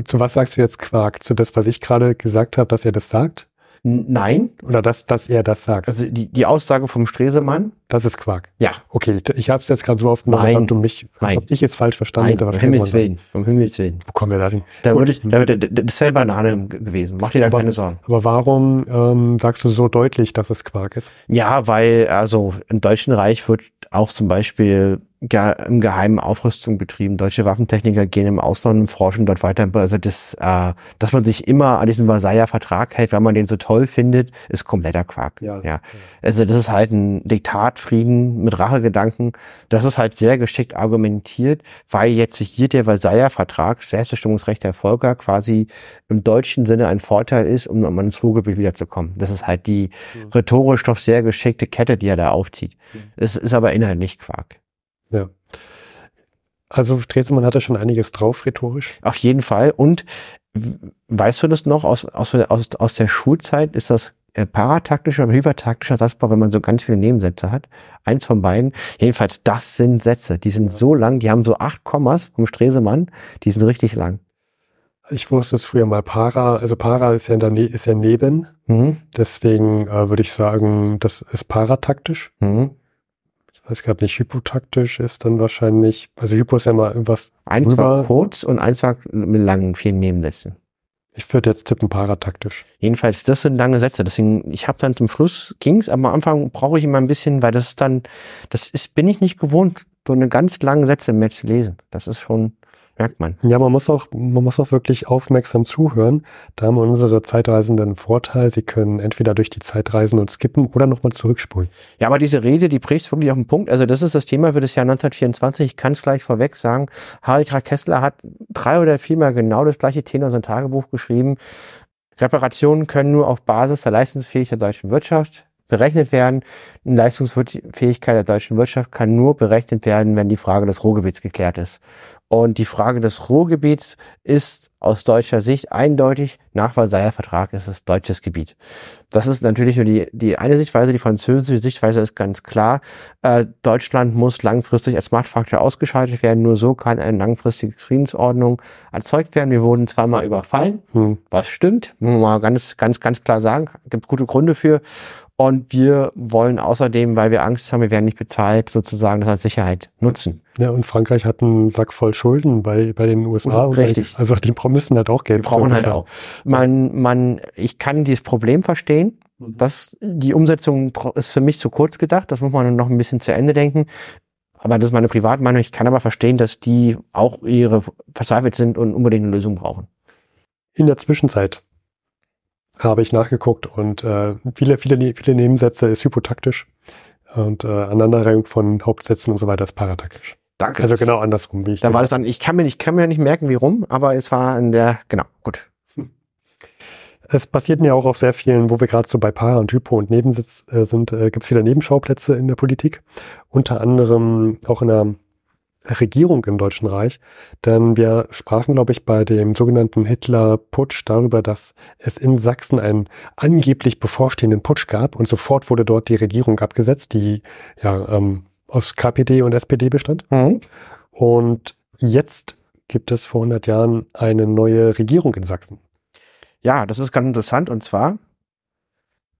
zu was sagst du jetzt Quark? Zu das, was ich gerade gesagt habe, dass er das sagt? Nein. Oder dass, dass er das sagt? Also die, die Aussage vom Stresemann. Das ist Quark. Ja. Okay, ich habe es jetzt gerade so oft Nein. und mich, Nein. Hab ich es falsch verstanden. Nein, um Himmels Willen. Um Himmels Willen. Wo kommen wir da hin? Da würde ich, da, da, das wäre Banane gewesen. Mach dir da aber, keine Sorgen. Aber warum ähm, sagst du so deutlich, dass es Quark ist? Ja, weil also im Deutschen Reich wird auch zum Beispiel im Geheimen Aufrüstung betrieben. Deutsche Waffentechniker gehen im Ausland und forschen dort weiter. Also das, äh, dass man sich immer an diesen Versailler Vertrag hält, weil man den so toll findet, ist kompletter Quark. Ja, ja. Also das ist halt ein Diktatfrieden mit Rachegedanken. Das ist halt sehr geschickt argumentiert, weil jetzt hier der Versailler Vertrag, Selbstbestimmungsrecht der Völker, quasi im deutschen Sinne ein Vorteil ist, um um ins Ruhrgebiet wiederzukommen. Das ist halt die rhetorisch doch sehr geschickte Kette, die er da aufzieht. Es ist aber inhaltlich Quark. Ja. Also Stresemann hatte schon einiges drauf, rhetorisch. Auf jeden Fall. Und weißt du das noch aus, aus, aus, aus der Schulzeit? Ist das äh, parataktischer oder hypertaktischer Satzbau, wenn man so ganz viele Nebensätze hat? Eins von beiden. Jedenfalls, das sind Sätze. Die sind so lang, die haben so acht Kommas vom Stresemann. Die sind richtig lang. Ich wusste es früher mal para, also para ist ja, in der ne ist ja neben. Mhm. Deswegen äh, würde ich sagen, das ist parataktisch. Mhm weiß gerade nicht, hypotaktisch ist dann wahrscheinlich, also Hypo ist ja mal irgendwas. Eins rüber. war kurz und eins war mit langen, vielen Nebensätzen. Ich würde jetzt tippen parataktisch. Jedenfalls, das sind lange Sätze. Deswegen, ich habe dann zum Schluss ging's, aber am Anfang brauche ich immer ein bisschen, weil das ist dann, das ist, bin ich nicht gewohnt, so eine ganz lange Sätze mehr zu lesen. Das ist schon, merkt man. Ja, man muss auch, man muss auch wirklich aufmerksam zuhören. Da haben unsere Zeitreisenden einen Vorteil. Sie können entweder durch die Zeit reisen und skippen oder nochmal zurückspulen. Ja, aber diese Rede, die bricht wirklich auf den Punkt. Also das ist das Thema für das Jahr 1924. Ich kann es gleich vorweg sagen. Harry K. Kessler hat drei oder viermal genau das gleiche Thema in sein Tagebuch geschrieben. Reparationen können nur auf Basis der Leistungsfähigkeit der deutschen Wirtschaft berechnet werden. Die Leistungsfähigkeit der deutschen Wirtschaft kann nur berechnet werden, wenn die Frage des Ruhrgebiets geklärt ist. Und die Frage des Ruhrgebiets ist aus deutscher Sicht eindeutig, nach Versailler Vertrag ist es deutsches Gebiet. Das ist natürlich nur die, die eine Sichtweise, die französische Sichtweise ist ganz klar. Äh, Deutschland muss langfristig als Machtfaktor ausgeschaltet werden. Nur so kann eine langfristige Friedensordnung erzeugt werden. Wir wurden zweimal überfallen, hm. was stimmt, muss man mal ganz, ganz, ganz klar sagen. Gibt gute Gründe für. Und wir wollen außerdem, weil wir Angst haben, wir werden nicht bezahlt, sozusagen das als Sicherheit nutzen. Ja, und Frankreich hat einen Sack voll Schulden bei, bei den USA. Richtig. also die müssen halt auch Geld. Die brauchen halt auch. Man, man, ich kann dieses Problem verstehen. Mhm. Das, die Umsetzung ist für mich zu kurz gedacht. Das muss man noch ein bisschen zu Ende denken. Aber das ist meine Privatmeinung. Ich kann aber verstehen, dass die auch ihre verzweifelt sind und unbedingt eine Lösung brauchen. In der Zwischenzeit habe ich nachgeguckt und äh, viele, viele, viele Nebensätze ist hypotaktisch und äh, Aneinanderreihung von Hauptsätzen und so weiter ist parataktisch. Danke. Also genau andersrum, wie ich. Da war das dann, ich kann mir nicht, kann mir nicht merken, wie rum, aber es war in der, genau, gut. Es passierten ja auch auf sehr vielen, wo wir gerade so bei Para und Hypo und Nebensitz äh, sind, äh, gibt es viele Nebenschauplätze in der Politik. Unter anderem auch in der Regierung im Deutschen Reich, denn wir sprachen, glaube ich, bei dem sogenannten Hitler-Putsch darüber, dass es in Sachsen einen angeblich bevorstehenden Putsch gab und sofort wurde dort die Regierung abgesetzt, die ja ähm, aus KPD und SPD bestand. Mhm. Und jetzt gibt es vor 100 Jahren eine neue Regierung in Sachsen. Ja, das ist ganz interessant und zwar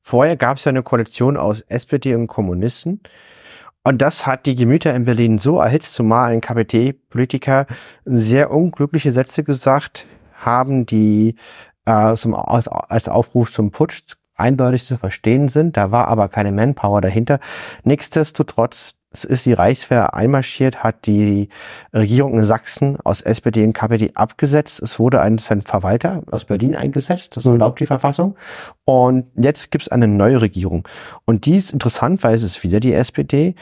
vorher gab es ja eine Koalition aus SPD und Kommunisten und das hat die Gemüter in Berlin so erhitzt, zumal ein KPT-Politiker sehr unglückliche Sätze gesagt haben, die äh, zum, als, als Aufruf zum Putsch eindeutig zu verstehen sind. Da war aber keine Manpower dahinter. Nichtsdestotrotz ist die Reichswehr einmarschiert, hat die Regierung in Sachsen aus SPD und KPD abgesetzt. Es wurde ein, ein Verwalter aus Berlin eingesetzt, das erlaubt die Verfassung. Und jetzt gibt es eine neue Regierung. Und die ist interessant, weil es ist wieder die SPD,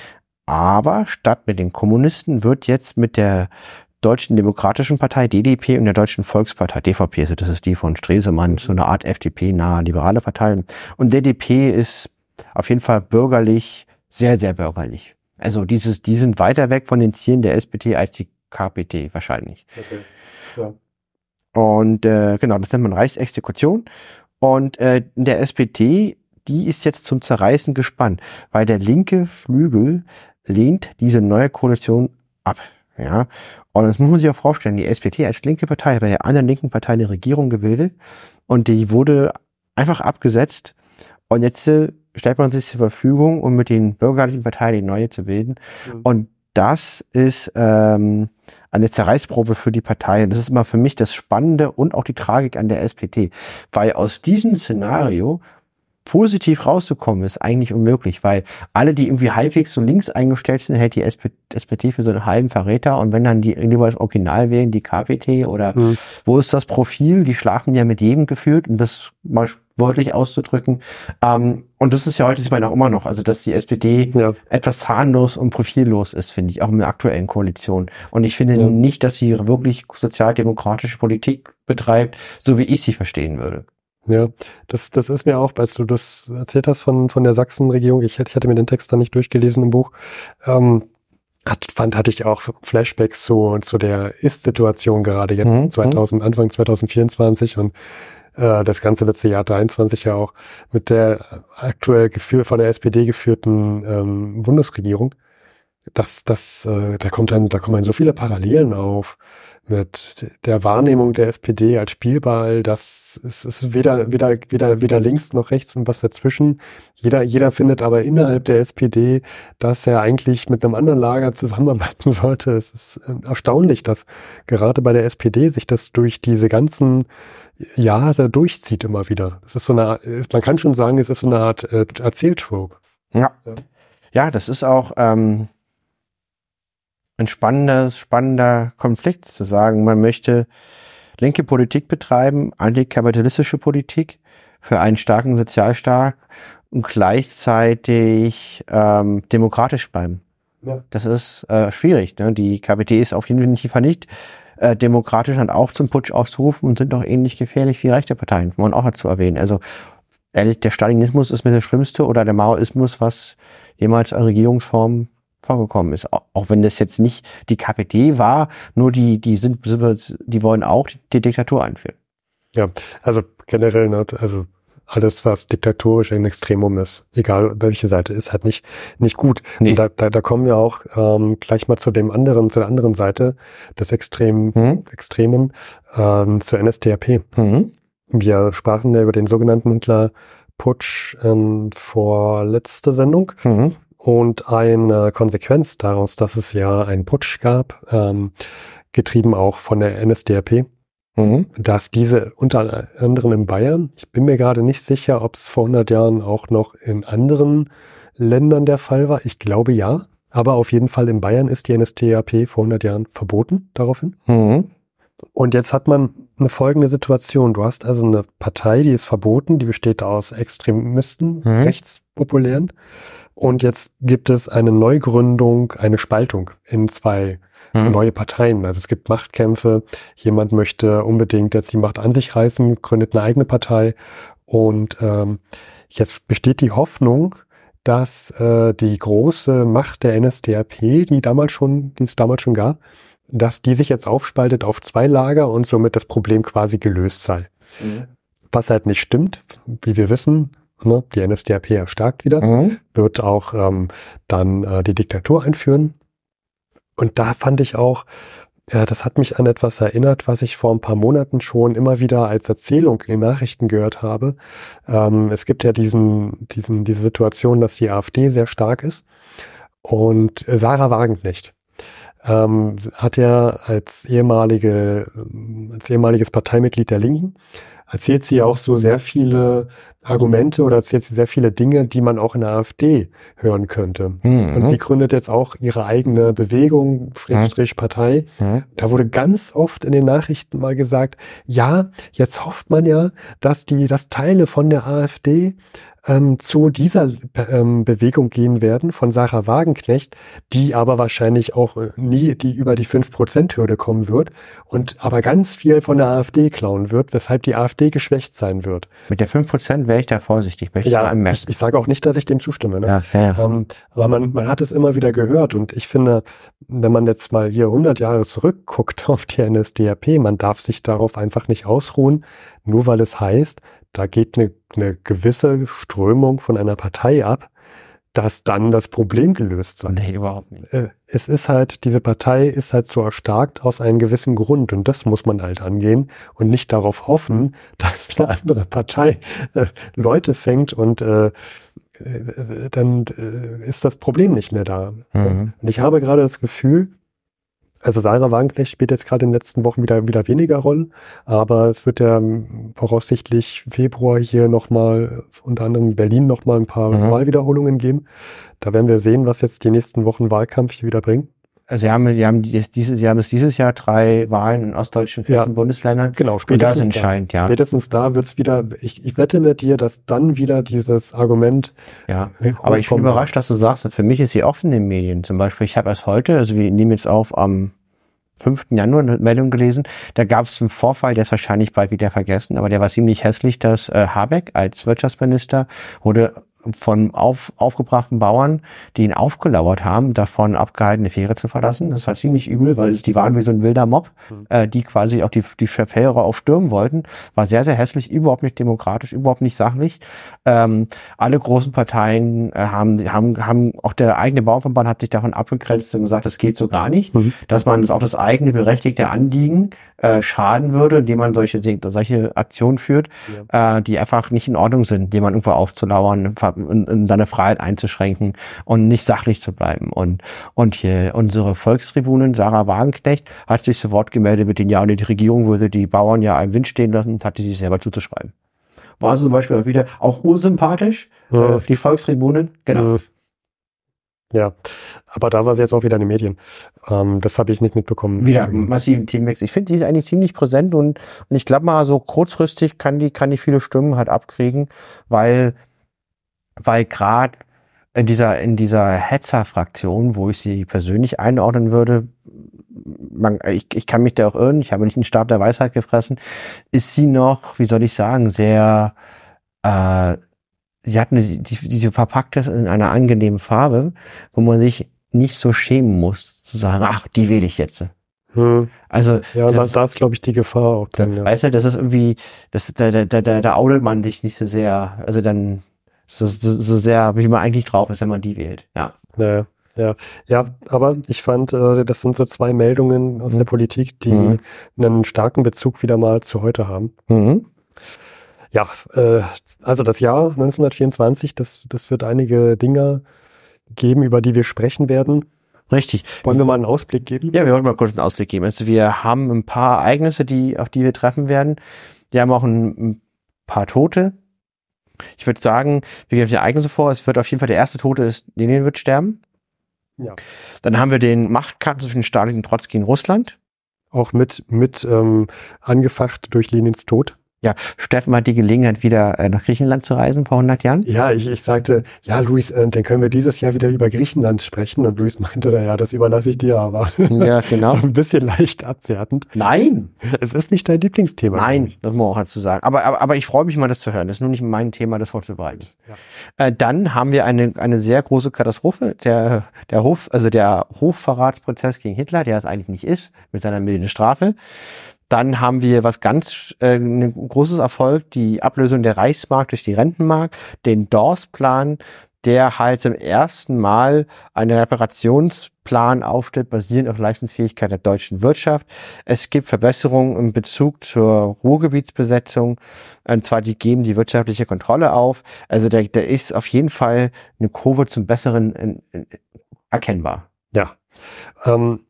aber statt mit den Kommunisten wird jetzt mit der Deutschen Demokratischen Partei, DDP und der Deutschen Volkspartei, DVP, also das ist die von Stresemann, so eine Art FDP-nahe liberale Partei. Und DDP ist auf jeden Fall bürgerlich, sehr, sehr bürgerlich. Also dieses, die sind weiter weg von den Zielen der SPD als die KPT wahrscheinlich. Okay. Ja. Und äh, genau, das nennt man Reichsexekution. Und äh, der SPD, die ist jetzt zum Zerreißen gespannt, weil der linke Flügel lehnt diese neue Koalition ab. Ja, und das muss man sich auch vorstellen, die SPD als linke Partei hat bei der anderen linken Partei eine Regierung gebildet und die wurde einfach abgesetzt und jetzt äh, stellt man sich zur Verfügung, um mit den bürgerlichen Parteien die neue zu bilden. Mhm. Und das ist ähm, eine Zerreißprobe für die Partei. Und das ist immer für mich das Spannende und auch die Tragik an der SPD. Weil aus diesem Szenario positiv rauszukommen, ist eigentlich unmöglich, weil alle, die irgendwie halbwegs so links eingestellt sind, hält die SPD für so einen halben Verräter und wenn dann die das Original wählen, die KPT oder mhm. wo ist das Profil, die schlafen ja mit jedem gefühlt und das wörtlich auszudrücken. Ähm, und das ist ja heute sieht man auch immer noch, also dass die SPD ja. etwas zahnlos und profillos ist, finde ich, auch in der aktuellen Koalition. Und ich finde ja. nicht, dass sie wirklich sozialdemokratische Politik betreibt, so wie ich sie verstehen würde. Ja, das, das ist mir auch, als du das erzählt hast von, von der Sachsenregierung, ich, ich hatte mir den Text da nicht durchgelesen im Buch, ähm, hat, fand, hatte ich auch Flashbacks zu, zu der Ist-Situation gerade jetzt mhm. 2000, mhm. Anfang 2024 und äh, das ganze letzte Jahr 23 ja auch mit der aktuell geführt, von der SPD geführten ähm, Bundesregierung. Das, das, äh, da kommt dann, da kommen dann so viele Parallelen auf mit der Wahrnehmung der SPD als Spielball, das ist, ist weder, weder, weder, weder links noch rechts und was dazwischen. Jeder, jeder findet aber innerhalb der SPD, dass er eigentlich mit einem anderen Lager zusammenarbeiten sollte. Es ist äh, erstaunlich, dass gerade bei der SPD sich das durch diese ganzen Jahre durchzieht immer wieder. Es ist so eine, man kann schon sagen, es ist so eine Art äh, Erzähltrope. Ja. ja. Ja, das ist auch, ähm, ein spannender, spannender Konflikt zu sagen, man möchte linke Politik betreiben, antikapitalistische Politik für einen starken Sozialstaat und gleichzeitig ähm, demokratisch bleiben. Ja. Das ist äh, schwierig. Ne? Die KPD ist auf jeden Fall nicht äh, demokratisch und auch zum Putsch auszurufen und sind doch ähnlich gefährlich wie rechte Parteien, muss man auch dazu erwähnen. Also ehrlich, der Stalinismus ist mir das Schlimmste oder der Maoismus, was jemals eine Regierungsform vorgekommen ist. Auch wenn das jetzt nicht die KPD war, nur die, die sind, die wollen auch die Diktatur einführen. Ja, also generell, ne, also alles, was diktatorisch ein Extremum ist, egal welche Seite, ist halt nicht, nicht gut. Nee. Und da, da, da kommen wir auch ähm, gleich mal zu dem anderen, zu der anderen Seite des Extrem, mhm. Extremen, ähm, zur NSDAP. Mhm. Wir sprachen ja über den sogenannten Hitler Putsch ähm, vor letzter Sendung. Mhm. Und eine Konsequenz daraus, dass es ja einen Putsch gab, ähm, getrieben auch von der NSDAP, mhm. dass diese unter anderem in Bayern, ich bin mir gerade nicht sicher, ob es vor 100 Jahren auch noch in anderen Ländern der Fall war. Ich glaube ja. Aber auf jeden Fall in Bayern ist die NSDAP vor 100 Jahren verboten daraufhin. Mhm. Und jetzt hat man eine folgende Situation. Du hast also eine Partei, die ist verboten, die besteht aus Extremisten, mhm. rechtspopulären. Und jetzt gibt es eine Neugründung, eine Spaltung in zwei mhm. neue Parteien. Also es gibt Machtkämpfe. Jemand möchte unbedingt jetzt die Macht an sich reißen, gründet eine eigene Partei. Und ähm, jetzt besteht die Hoffnung, dass äh, die große Macht der NSDAP, die damals schon, die es damals schon gab, dass die sich jetzt aufspaltet auf zwei Lager und somit das Problem quasi gelöst sei. Mhm. Was halt nicht stimmt, wie wir wissen, Ne? Die NSDAP erstarkt wieder, mhm. wird auch ähm, dann äh, die Diktatur einführen. Und da fand ich auch, ja, das hat mich an etwas erinnert, was ich vor ein paar Monaten schon immer wieder als Erzählung in den Nachrichten gehört habe. Ähm, es gibt ja diesen, diesen, diese Situation, dass die AfD sehr stark ist. Und Sarah Wagenknecht ähm, hat ja als ehemalige, als ehemaliges Parteimitglied der Linken erzählt sie auch so sehr viele Argumente oder erzählt sie sehr viele Dinge, die man auch in der AfD hören könnte. Mhm. Und sie gründet jetzt auch ihre eigene Bewegung, Friedrich Partei. Mhm. Da wurde ganz oft in den Nachrichten mal gesagt, ja, jetzt hofft man ja, dass die, dass Teile von der AfD ähm, zu dieser ähm, Bewegung gehen werden von Sarah Wagenknecht, die aber wahrscheinlich auch äh, nie die über die 5%-Hürde kommen wird und aber ganz viel von der AfD klauen wird, weshalb die AfD geschwächt sein wird. Mit der 5% wäre ich da vorsichtig. Ich ja, ich, ich sage auch nicht, dass ich dem zustimme. Ne? Ja, ja, ja. Ähm, aber man, man hat es immer wieder gehört und ich finde, wenn man jetzt mal hier 100 Jahre zurückguckt auf die NSDAP, man darf sich darauf einfach nicht ausruhen, nur weil es heißt, da geht eine, eine gewisse Strömung von einer Partei ab, dass dann das Problem gelöst sein. Nee, überhaupt nicht. Äh, es ist halt, diese Partei ist halt so erstarkt aus einem gewissen Grund und das muss man halt angehen und nicht darauf hoffen, dass eine andere Partei äh, Leute fängt und äh, äh dann äh, ist das Problem nicht mehr da. Mhm. Und ich habe gerade das Gefühl, also Sarah Wagenknecht spielt jetzt gerade in den letzten Wochen wieder, wieder weniger Rollen, aber es wird ja voraussichtlich Februar hier nochmal, unter anderem in Berlin nochmal ein paar mhm. Wahlwiederholungen geben. Da werden wir sehen, was jetzt die nächsten Wochen Wahlkampf hier wieder bringen. Also wir haben, wir haben dieses, wir haben es dieses Jahr drei Wahlen in ostdeutschen ja, Bundesländern. Genau, spätestens das entscheidend, ja. Spätestens da wird's wieder, ich, ich wette mit dir, dass dann wieder dieses Argument. Ja, aber ich bin überrascht, dass du sagst, für mich ist sie offen in den Medien. Zum Beispiel, ich habe erst heute, also wir nehmen jetzt auf am 5. Januar eine Meldung gelesen, da gab es einen Vorfall, der ist wahrscheinlich bald wieder vergessen, aber der war ziemlich hässlich, dass äh, Habeck als Wirtschaftsminister wurde von auf, aufgebrachten Bauern, die ihn aufgelauert haben, davon abgehalten, eine Fähre zu verlassen. Das war ziemlich übel, weil die waren wie so ein wilder Mob, mhm. äh, die quasi auch die, die Fähre aufstürmen wollten. War sehr, sehr hässlich, überhaupt nicht demokratisch, überhaupt nicht sachlich. Ähm, alle großen Parteien äh, haben, haben, haben, auch der eigene Bauernverband hat sich davon abgegrenzt und gesagt, das geht so gar nicht, mhm. dass man das auch das eigene berechtigte Anliegen äh, schaden würde, indem man solche, solche Aktionen führt, ja. äh, die einfach nicht in Ordnung sind, die man irgendwo aufzulauern, in, in deine Freiheit einzuschränken und nicht sachlich zu bleiben. Und, und hier unsere Volkstribunin Sarah Wagenknecht hat sich zu Wort gemeldet mit den Ja, und die Regierung würde die Bauern ja im Wind stehen lassen und hatte sich selber zuzuschreiben. War sie zum Beispiel auch wieder auch ursympathisch, ja. äh, die Volkstribunin, genau. Ja, Aber da war sie jetzt auch wieder in den Medien. Ähm, das habe ich nicht mitbekommen. Wieder massiven Teamwechsel. Ich finde, sie ist eigentlich ziemlich präsent und, und ich glaube mal, so kurzfristig kann die, kann die viele Stimmen halt abkriegen, weil, weil gerade in dieser, in dieser Hetzer-Fraktion, wo ich sie persönlich einordnen würde, man, ich, ich kann mich da auch irren, ich habe nicht den Stab der Weisheit gefressen, ist sie noch, wie soll ich sagen, sehr, äh, sie hat eine, die, diese verpackt ist in einer angenehmen Farbe, wo man sich nicht so schämen muss, zu sagen, ach, die wähle ich jetzt. Hm. Also ja, das, da, ist, glaube ich, die Gefahr auch drin. Ja. Weißt du, das ist irgendwie, das, da, da, da, da audelt man sich nicht so sehr, also dann so, so, so sehr, wie man eigentlich drauf ist, wenn man die wählt. Ja. Naja. Ja, ja, aber ich fand, äh, das sind so zwei Meldungen aus mhm. der Politik, die mhm. einen starken Bezug wieder mal zu heute haben. Mhm. Ja, äh, also das Jahr 1924, das, das wird einige Dinge geben, über die wir sprechen werden. Richtig. Wollen wir mal einen Ausblick geben? Ja, wir wollen mal kurz einen Ausblick geben. Also wir haben ein paar Ereignisse, die, auf die wir treffen werden. Wir haben auch ein, ein paar Tote. Ich würde sagen, wir gehen die Ereignisse vor. Es wird auf jeden Fall der erste Tote ist, Lenin wird sterben. Ja. Dann haben wir den Machtkampf zwischen Stalin und Trotzki in Russland. Auch mit, mit ähm, angefacht durch Lenins Tod. Ja, Steffen hat die Gelegenheit, wieder äh, nach Griechenland zu reisen vor 100 Jahren. Ja, ich, ich sagte, ja, Luis, äh, dann können wir dieses Jahr wieder über Griechenland sprechen. Und Luis meinte, ja, das überlasse ich dir aber. Ja, genau. so ein bisschen leicht abwertend. Nein. Es ist nicht dein Lieblingsthema. Nein, das muss man auch dazu sagen. Aber, aber, aber ich freue mich mal, das zu hören. Das ist nur nicht mein Thema, das vorzubereiten. Ja. Äh, dann haben wir eine, eine sehr große Katastrophe. Der, der Hof, also der Hochverratsprozess gegen Hitler, der es eigentlich nicht ist, mit seiner milden Strafe. Dann haben wir was ganz äh, ein großes Erfolg, die Ablösung der Reichsmark durch die Rentenmark, den Dawes-Plan, der halt zum ersten Mal einen Reparationsplan aufstellt, basierend auf Leistungsfähigkeit der deutschen Wirtschaft. Es gibt Verbesserungen im Bezug zur Ruhrgebietsbesetzung, und zwar die geben die wirtschaftliche Kontrolle auf. Also da, da ist auf jeden Fall eine Kurve zum Besseren in, in, erkennbar. Ja. Ähm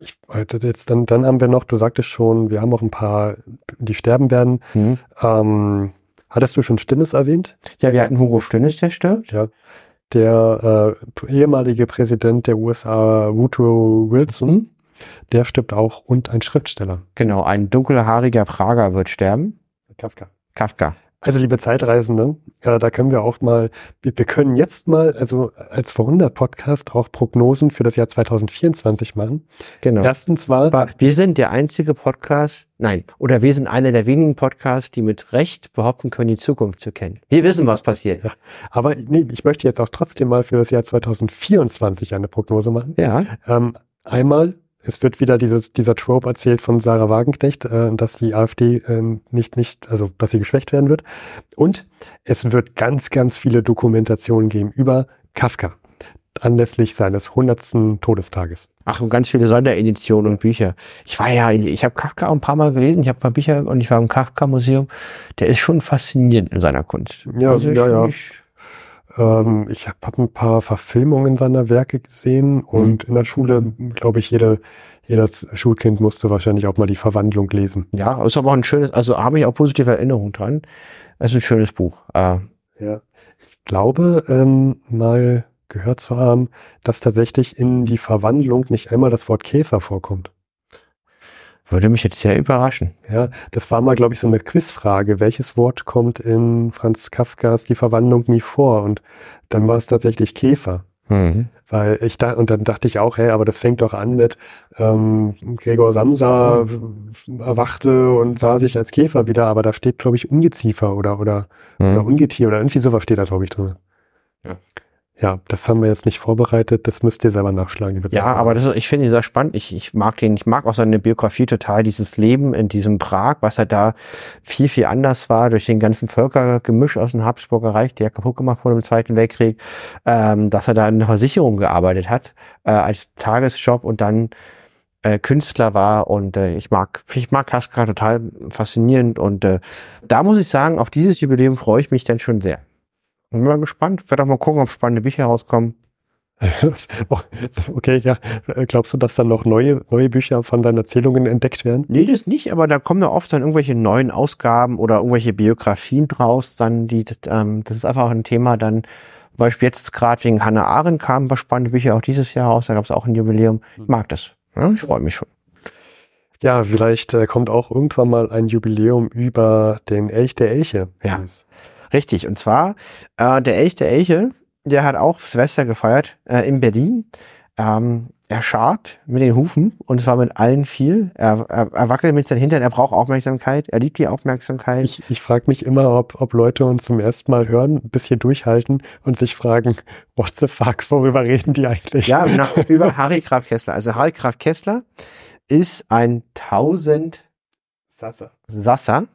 ich, jetzt, dann, dann haben wir noch, du sagtest schon, wir haben auch ein paar, die sterben werden. Mhm. Ähm, hattest du schon Stinnes erwähnt? Ja, wir hatten Hugo Stinnes, der stirbt. Ja. Der äh, ehemalige Präsident der USA, Woodrow Wilson, mhm. der stirbt auch und ein Schriftsteller. Genau, ein dunkelhaariger Prager wird sterben. Kafka. Kafka. Also liebe Zeitreisende, ja, da können wir auch mal, wir, wir können jetzt mal, also als Vorhundert Podcast auch Prognosen für das Jahr 2024 machen. Genau. Erstens mal. Aber wir sind der einzige Podcast, nein, oder wir sind einer der wenigen Podcasts, die mit Recht behaupten können, die Zukunft zu kennen. Wir wissen, was passiert. Ja, aber nee, ich möchte jetzt auch trotzdem mal für das Jahr 2024 eine Prognose machen. Ja. Ähm, einmal es wird wieder dieses, dieser Trope erzählt von Sarah Wagenknecht, äh, dass die AfD äh, nicht, nicht, also dass sie geschwächt werden wird. Und es wird ganz, ganz viele Dokumentationen geben über Kafka anlässlich seines hundertsten Todestages. Ach, und ganz viele Sondereditionen und Bücher. Ich war ja, ich habe Kafka auch ein paar Mal gelesen, ich habe ein paar Bücher und ich war im Kafka-Museum. Der ist schon faszinierend in seiner Kunst. Ja, also ja, ja. Ich, ähm, ich habe hab ein paar Verfilmungen seiner Werke gesehen und mhm. in der Schule, glaube ich, jede, jedes Schulkind musste wahrscheinlich auch mal die Verwandlung lesen. Ja, ist aber auch ein schönes, also habe ich auch positive Erinnerungen dran. Es ist ein schönes Buch. Äh, ja. Ich glaube, ähm, mal gehört zu haben, dass tatsächlich in die Verwandlung nicht einmal das Wort Käfer vorkommt. Würde mich jetzt sehr überraschen. Ja, das war mal, glaube ich, so eine Quizfrage. Welches Wort kommt in Franz Kafkas Die Verwandlung nie vor? Und dann war es tatsächlich Käfer. Mhm. Weil ich da, und dann dachte ich auch, hey, aber das fängt doch an mit ähm, Gregor Samsa erwachte und sah sich als Käfer wieder, aber da steht, glaube ich, Ungeziefer oder, oder, mhm. oder Ungetier oder irgendwie sowas steht da, glaube ich, drin. Ja. Das haben wir jetzt nicht vorbereitet, das müsst ihr selber nachschlagen. Ja, aber das ist, ich finde ihn sehr spannend. Ich, ich mag den, ich mag auch seine Biografie total, dieses Leben in diesem Prag, was er da viel, viel anders war, durch den ganzen Völkergemisch aus dem Habsburger Reich, der kaputt gemacht wurde im Zweiten Weltkrieg, ähm, dass er da in der Versicherung gearbeitet hat, äh, als Tagesjob und dann äh, Künstler war und äh, ich mag ich mag Kaska total faszinierend und äh, da muss ich sagen, auf dieses Jubiläum freue ich mich dann schon sehr. Bin mal gespannt. Ich werde auch mal gucken, ob spannende Bücher rauskommen. okay, ja. Glaubst du, dass dann noch neue, neue Bücher von deinen Erzählungen entdeckt werden? Nee, das nicht, aber da kommen ja oft dann irgendwelche neuen Ausgaben oder irgendwelche Biografien draus, dann die, ähm, das ist einfach ein Thema dann, Beispiel jetzt gerade wegen Hannah Arendt kamen ein paar spannende Bücher auch dieses Jahr raus, da gab es auch ein Jubiläum. Ich mag das. Ja, ich freue mich schon. Ja, vielleicht äh, kommt auch irgendwann mal ein Jubiläum über den Elch der Elche. Ja, richtig. Und zwar äh, der Elch der Elche, der hat auch Silvester gefeiert äh, in Berlin. Ähm, er schart mit den Hufen und zwar mit allen vier. Er, er, er wackelt mit seinen Hintern, er braucht Aufmerksamkeit, er liebt die Aufmerksamkeit. Ich, ich frage mich immer, ob, ob Leute uns zum ersten Mal hören, ein bisschen durchhalten und sich fragen, what the fuck, worüber reden die eigentlich? Ja, genau, über Harry Graf Kessler. Also Harry Graf Kessler ist ein 1000 Sasser. Sasser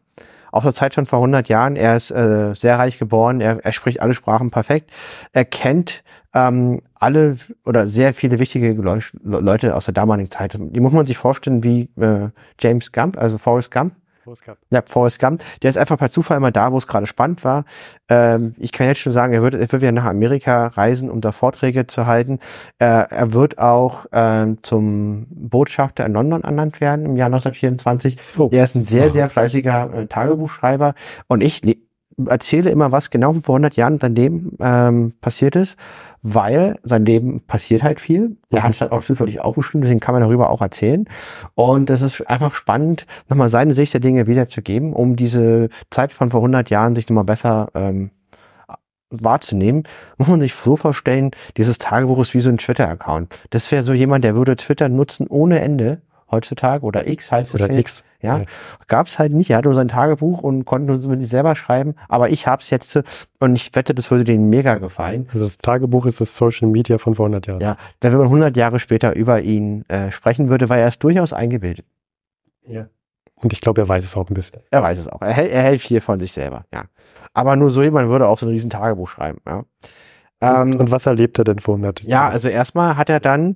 aus der Zeit schon vor 100 Jahren. Er ist äh, sehr reich geboren, er, er spricht alle Sprachen perfekt. Er kennt ähm, alle oder sehr viele wichtige Le Leute aus der damaligen Zeit. Die muss man sich vorstellen wie äh, James Gump, also Forrest Gump. Forrest Gump. Ja, Forrest Gump. Der ist einfach per Zufall immer da, wo es gerade spannend war. Ähm, ich kann jetzt schon sagen, er wird, er wird wieder nach Amerika reisen, um da Vorträge zu halten. Äh, er wird auch ähm, zum Botschafter in London ernannt werden im Jahr 1924. Oh. Er ist ein sehr, sehr fleißiger äh, Tagebuchschreiber. Und ich erzähle immer, was genau vor 100 Jahren in seinem Leben ähm, passiert ist, weil sein Leben passiert halt viel. Er hat es halt auch zufällig aufgeschrieben, deswegen kann man darüber auch erzählen. Und es ist einfach spannend, nochmal seine Sicht der Dinge wiederzugeben, um diese Zeit von vor 100 Jahren sich nochmal besser ähm, wahrzunehmen, muss man sich so vorstellen, dieses Tagebuch ist wie so ein Twitter-Account. Das wäre so jemand, der würde Twitter nutzen ohne Ende heutzutage oder X heißt oder es X. Ja, ja. gab es halt nicht. Er hatte nur sein Tagebuch und konnte uns mit selber schreiben. Aber ich hab's jetzt und ich wette, das würde denen mega gefallen. Also das Tagebuch ist das Social Media von vor 100 Jahren. Ja, wenn man 100 Jahre später über ihn äh, sprechen würde, weil er ist durchaus eingebildet. Ja. Und ich glaube, er weiß es auch ein bisschen. Er weiß es auch. Er, hält, er hält viel von sich selber. Ja. Aber nur so jemand würde auch so ein riesen Tagebuch schreiben. Ja. Und, ähm, und was erlebt er denn vor 100 Jahren? Ja, also erstmal hat er dann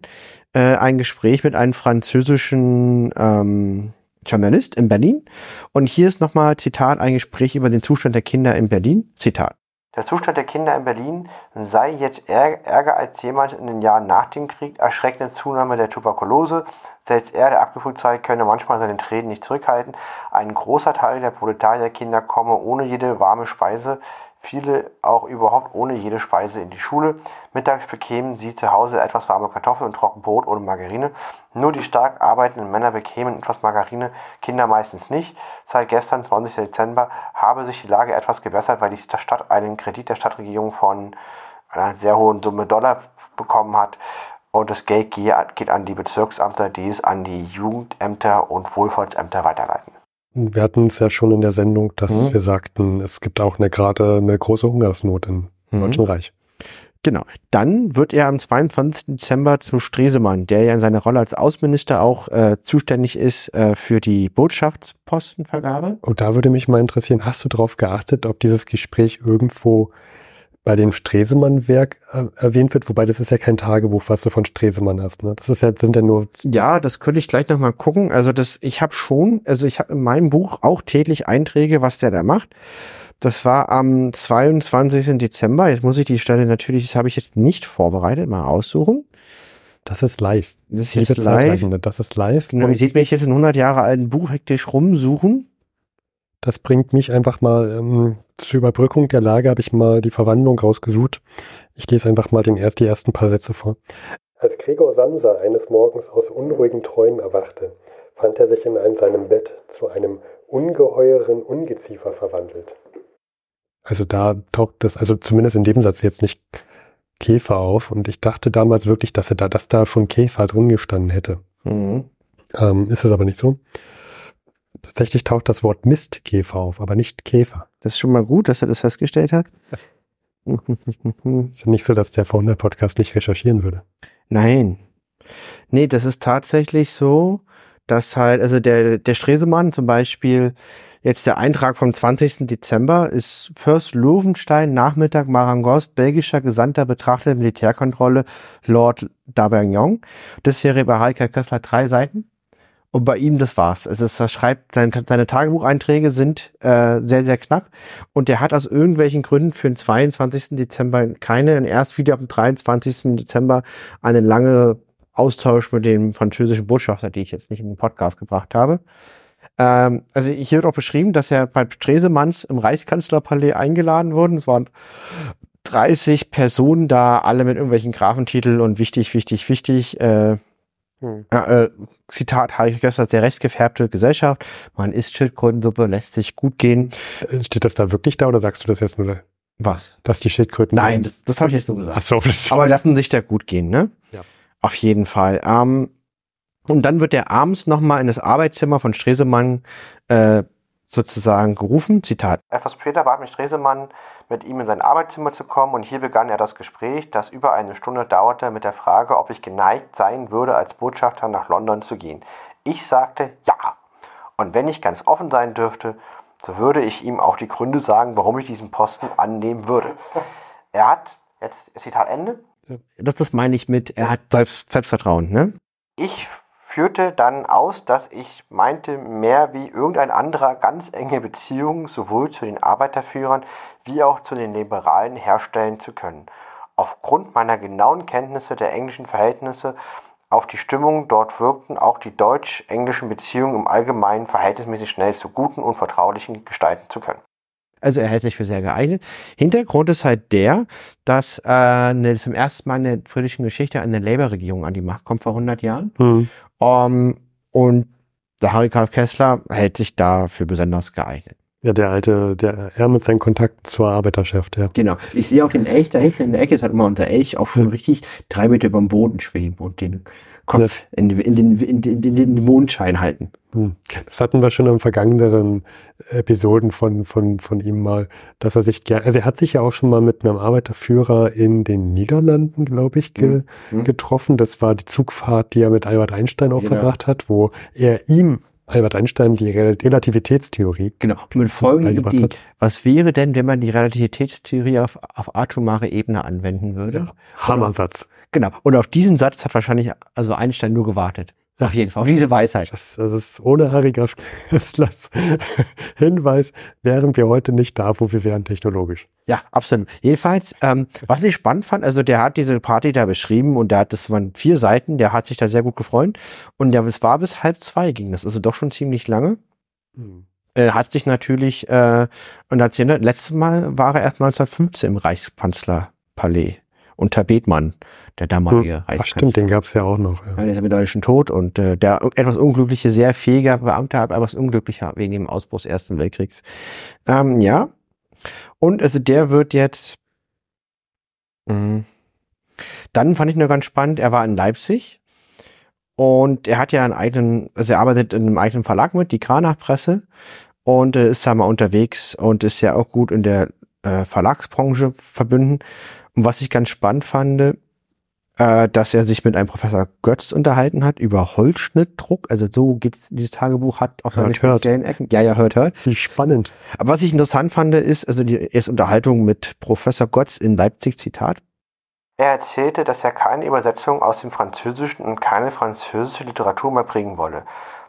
äh, ein Gespräch mit einem französischen ähm, Journalist in Berlin. Und hier ist nochmal Zitat ein Gespräch über den Zustand der Kinder in Berlin. Zitat. Der Zustand der Kinder in Berlin sei jetzt ärger als jemals in den Jahren nach dem Krieg. Erschreckende Zunahme der Tuberkulose. Selbst er, der abgefühlt sei, könne manchmal seine Tränen nicht zurückhalten. Ein großer Teil der Proletarierkinder komme ohne jede warme Speise Viele auch überhaupt ohne jede Speise in die Schule. Mittags bekämen sie zu Hause etwas warme Kartoffeln und Trockenbrot ohne Margarine. Nur die stark arbeitenden Männer bekämen etwas Margarine, Kinder meistens nicht. Seit gestern, 20. Dezember, habe sich die Lage etwas gebessert, weil die Stadt einen Kredit der Stadtregierung von einer sehr hohen Summe Dollar bekommen hat. Und das Geld geht an die Bezirksamter, die es an die Jugendämter und Wohlfahrtsämter weiterleiten. Wir hatten es ja schon in der Sendung, dass mhm. wir sagten, es gibt auch eine gerade eine große Hungersnot im mhm. Deutschen Reich. Genau. Dann wird er am 22. Dezember zu Stresemann, der ja in seiner Rolle als Außenminister auch äh, zuständig ist äh, für die Botschaftspostenvergabe. Und da würde mich mal interessieren, hast du darauf geachtet, ob dieses Gespräch irgendwo bei dem Stresemann-Werk äh, erwähnt wird, wobei das ist ja kein Tagebuch, was du von Stresemann hast. Ne? Das ist ja, sind ja nur. Ja, das könnte ich gleich nochmal gucken. Also das, ich habe schon, also ich habe in meinem Buch auch täglich Einträge, was der da macht. Das war am 22. Dezember. Jetzt muss ich die Stelle natürlich, das habe ich jetzt nicht vorbereitet, mal aussuchen. Das ist live. Das ist jetzt live. Das ist live. Genau, ihr seht mich jetzt in 100 Jahre alten Buch hektisch rumsuchen. Das bringt mich einfach mal ähm, zur Überbrückung der Lage habe ich mal die Verwandlung rausgesucht. Ich lese einfach mal den, die ersten paar Sätze vor. Als Gregor Samsa eines Morgens aus unruhigen Träumen erwachte, fand er sich in seinem Bett zu einem ungeheuren Ungeziefer verwandelt. Also da taucht das, also zumindest in dem Satz jetzt nicht Käfer auf und ich dachte damals wirklich, dass er da, dass da schon Käfer drin gestanden hätte. Mhm. Ähm, ist es aber nicht so. Tatsächlich taucht das Wort Mistkäfer auf, aber nicht Käfer. Das ist schon mal gut, dass er das festgestellt hat. ist ja nicht so, dass der Founder Podcast nicht recherchieren würde. Nein. Nee, das ist tatsächlich so, dass halt, also der, der Stresemann zum Beispiel, jetzt der Eintrag vom 20. Dezember ist Fürst Lovenstein, Nachmittag Marangos, belgischer Gesandter betrachtet Militärkontrolle Lord D'Aubignon. Das wäre bei Heike Kössler drei Seiten. Und bei ihm, das war's. Also es schreibt, seine, seine Tagebucheinträge sind äh, sehr, sehr knapp. Und der hat aus irgendwelchen Gründen für den 22. Dezember keine und erst wieder am 23. Dezember einen lange Austausch mit dem französischen Botschafter, die ich jetzt nicht in den Podcast gebracht habe. Ähm, also hier wird auch beschrieben, dass er bei Stresemanns im Reichskanzlerpalais eingeladen wurde. Es waren 30 Personen da, alle mit irgendwelchen Grafentiteln und wichtig, wichtig, wichtig. Äh, hm. äh, Zitat Harry Göster, der rechtsgefärbte Gesellschaft. Man isst Schildkrötensuppe, lässt sich gut gehen. Äh, steht das da wirklich da oder sagst du das jetzt nur? Was? Dass die Schildkröten. Nein, das, das habe ich jetzt so gesagt. Ach so, das Aber lassen sich da gut gehen, ne? Ja. Auf jeden Fall. Ähm, und dann wird er abends nochmal in das Arbeitszimmer von Stresemann äh, sozusagen gerufen. Zitat. Etwas später bat mich Stresemann, mit ihm in sein Arbeitszimmer zu kommen und hier begann er das Gespräch, das über eine Stunde dauerte, mit der Frage, ob ich geneigt sein würde, als Botschafter nach London zu gehen. Ich sagte ja. Und wenn ich ganz offen sein dürfte, so würde ich ihm auch die Gründe sagen, warum ich diesen Posten annehmen würde. Er hat, jetzt Zitat Ende. Das, das meine ich mit, er hat Selbst, Selbstvertrauen, ne? Ich führte dann aus, dass ich meinte, mehr wie irgendein anderer ganz enge Beziehungen sowohl zu den Arbeiterführern wie auch zu den Liberalen herstellen zu können. Aufgrund meiner genauen Kenntnisse der englischen Verhältnisse auf die Stimmung dort wirkten auch die deutsch-englischen Beziehungen im Allgemeinen verhältnismäßig schnell zu guten und vertraulichen gestalten zu können. Also er hält sich für sehr geeignet. Hintergrund ist halt der, dass äh, eine, zum ersten Mal in der britischen Geschichte eine Labour-Regierung an die Macht kommt vor 100 Jahren. Mhm. Um, und der Harry Karl Kessler hält sich da für besonders geeignet. Ja, der alte, der, er mit seinen Kontakten zur Arbeiterschaft, ja. Genau. Ich sehe auch den Elch da hinten in der Ecke, es hat immer unser Elch auch schon richtig drei Meter über dem Boden schweben und den Kopf in, in, den, in, den, in den Mondschein halten. Hm. Das hatten wir schon in vergangenen Episoden von, von, von ihm mal, dass er sich gerne, also er hat sich ja auch schon mal mit einem Arbeiterführer in den Niederlanden, glaube ich, ge, mhm. getroffen. Das war die Zugfahrt, die er mit Albert Einstein auch genau. verbracht hat, wo er ihm Albert Einstein die Relativitätstheorie. Genau. Mit folgender Idee. Hat. Was wäre denn, wenn man die Relativitätstheorie auf, auf atomare Ebene anwenden würde? Ja, Hammersatz. Genau. Und auf diesen Satz hat wahrscheinlich also Einstein nur gewartet. Auf jeden Fall, auf diese Weisheit. Das, das ist ohne Harry Graf Kesslers Hinweis, wären wir heute nicht da, wo wir wären technologisch. Ja, absolut. Jedenfalls, ähm, was ich spannend fand, also der hat diese Party da beschrieben und der hat, das waren vier Seiten, der hat sich da sehr gut gefreut und der, es war bis halb zwei ging das, also doch schon ziemlich lange. Hm. Er hat sich natürlich, äh, und erzählt, letztes Mal war er erst 1915 im Reichspanzlerpalais unter Bethmann der damalige hm. Ach stimmt, den gab's ja auch noch. Ja. Der ist mit deutschen Tod und äh, der etwas unglückliche, sehr fähiger Beamte, aber etwas unglücklicher wegen dem Ausbruch des Ersten Weltkriegs. Ähm, ja. Und also der wird jetzt. Mh, dann fand ich nur ganz spannend, er war in Leipzig und er hat ja einen eigenen, also er arbeitet in einem eigenen Verlag mit, die Kranach-Presse und äh, ist da mal unterwegs und ist ja auch gut in der äh, Verlagsbranche verbunden. Und was ich ganz spannend fand, äh, dass er sich mit einem Professor Götz unterhalten hat über Holzschnittdruck. Also so geht's, dieses Tagebuch hat auf seine speziellen Ecken. Ja, ja, hört, hört. Wie spannend. Aber was ich interessant fand, ist, also die erste Unterhaltung mit Professor Götz in Leipzig, Zitat. Er erzählte, dass er keine Übersetzung aus dem Französischen und keine französische Literatur mehr bringen wolle.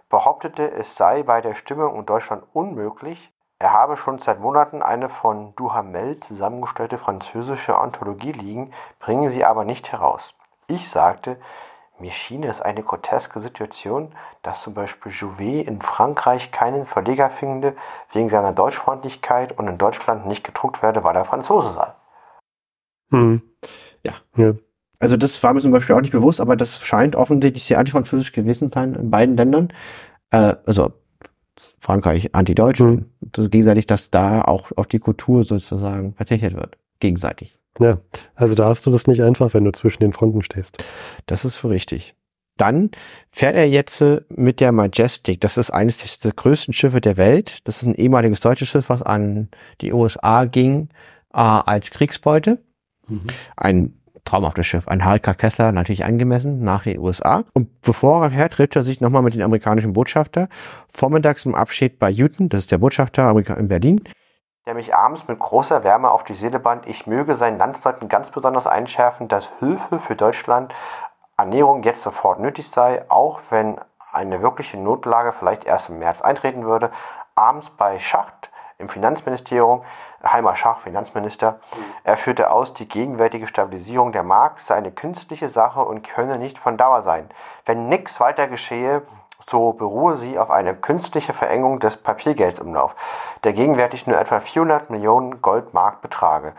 Behauptete, es sei bei der Stimmung in Deutschland unmöglich. Er habe schon seit Monaten eine von Duhamel zusammengestellte französische Anthologie liegen, bringe sie aber nicht heraus. Ich sagte, mir schien es eine groteske Situation, dass zum Beispiel Jouvet in Frankreich keinen Verleger finde wegen seiner Deutschfreundlichkeit und in Deutschland nicht gedruckt werde, weil er Franzose sei. Hm. Ja. ja. Also das war mir zum Beispiel auch nicht bewusst, aber das scheint offensichtlich sehr antifranzösisch gewesen sein in beiden Ländern. Äh, also Frankreich anti-deutsch. Mhm. gegenseitig, dass da auch auf die Kultur sozusagen verzichtet wird. Gegenseitig. Ja, also da hast du das nicht einfach, wenn du zwischen den Fronten stehst. Das ist für richtig. Dann fährt er jetzt äh, mit der Majestic. Das ist eines der größten Schiffe der Welt. Das ist ein ehemaliges deutsches Schiff, was an die USA ging äh, als Kriegsbeute. Mhm. Ein traumhaftes Schiff. Ein Harika Kessler natürlich angemessen nach den USA. Und bevor er fährt, trifft er sich nochmal mit dem amerikanischen Botschafter. Vormittags im Abschied bei Newton, das ist der Botschafter in Berlin der mich abends mit großer Wärme auf die Seele band, ich möge seinen Landsleuten ganz besonders einschärfen, dass Hilfe für Deutschland Ernährung jetzt sofort nötig sei, auch wenn eine wirkliche Notlage vielleicht erst im März eintreten würde. Abends bei Schacht im Finanzministerium, Heimer Schach, Finanzminister, er führte aus, die gegenwärtige Stabilisierung der Mark sei eine künstliche Sache und könne nicht von Dauer sein. Wenn nichts weiter geschehe, so beruhe sie auf eine künstliche Verengung des Papiergeldsumlaufs, der gegenwärtig nur etwa 400 Millionen Goldmark betrage.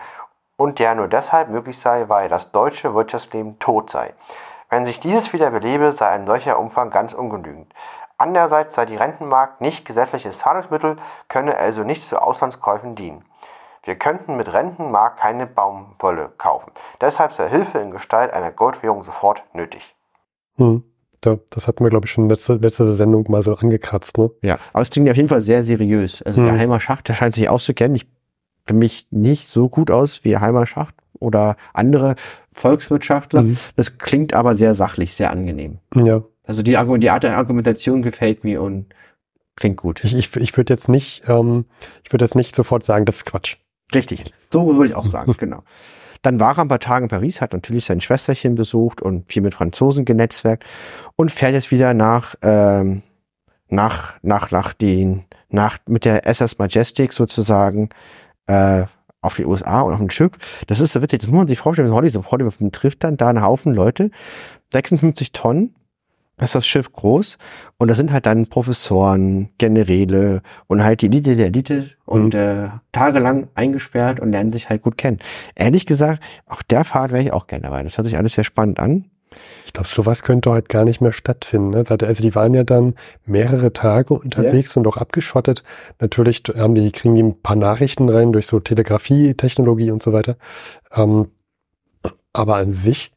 und der nur deshalb möglich sei, weil das deutsche Wirtschaftsleben tot sei. Wenn sich dieses wieder belebe, sei ein solcher Umfang ganz ungenügend. Andererseits sei die Rentenmarkt nicht gesetzliches Zahlungsmittel, könne also nicht zu Auslandskäufen dienen. Wir könnten mit Rentenmark keine Baumwolle kaufen. Deshalb sei Hilfe in Gestalt einer Goldwährung sofort nötig. Hm. Ja, das hatten wir, glaube ich, schon letzte, letzte Sendung mal so angekratzt, ne? Ja, aber es klingt auf jeden Fall sehr seriös. Also hm. der Heimer Schacht, der scheint sich auszukennen. Ich kenne mich nicht so gut aus wie Heimer Schacht oder andere Volkswirtschaftler. Mhm. Das klingt aber sehr sachlich, sehr angenehm. Ja. Also die, die Art der Argumentation gefällt mir und klingt gut. Ich, ich, ich würde jetzt nicht, ähm, ich würde jetzt nicht sofort sagen, das ist Quatsch. Richtig. So würde ich auch sagen, genau. Dann war er ein paar Tage in Paris, hat natürlich sein Schwesterchen besucht und viel mit Franzosen genetzwerkt und fährt jetzt wieder nach, ähm, nach, nach, nach den, nach, mit der SS Majestic sozusagen, äh, auf die USA und auf den Schiff. Das ist so witzig, das muss man sich vorstellen, wenn so Hollywood trifft dann da einen Haufen Leute, 56 Tonnen, ist das Schiff groß und da sind halt dann Professoren, Generäle und halt die Elite der Elite und mhm. äh, tagelang eingesperrt und lernen sich halt gut kennen. Ehrlich gesagt, auch der Fahrt wäre ich auch gerne dabei. Das hört sich alles sehr spannend an. Ich glaube, sowas könnte heute gar nicht mehr stattfinden. Ne? Also die waren ja dann mehrere Tage unterwegs ja. und auch abgeschottet. Natürlich haben die, kriegen die ein paar Nachrichten rein durch so Telegrafie-Technologie und so weiter. Ähm, aber an sich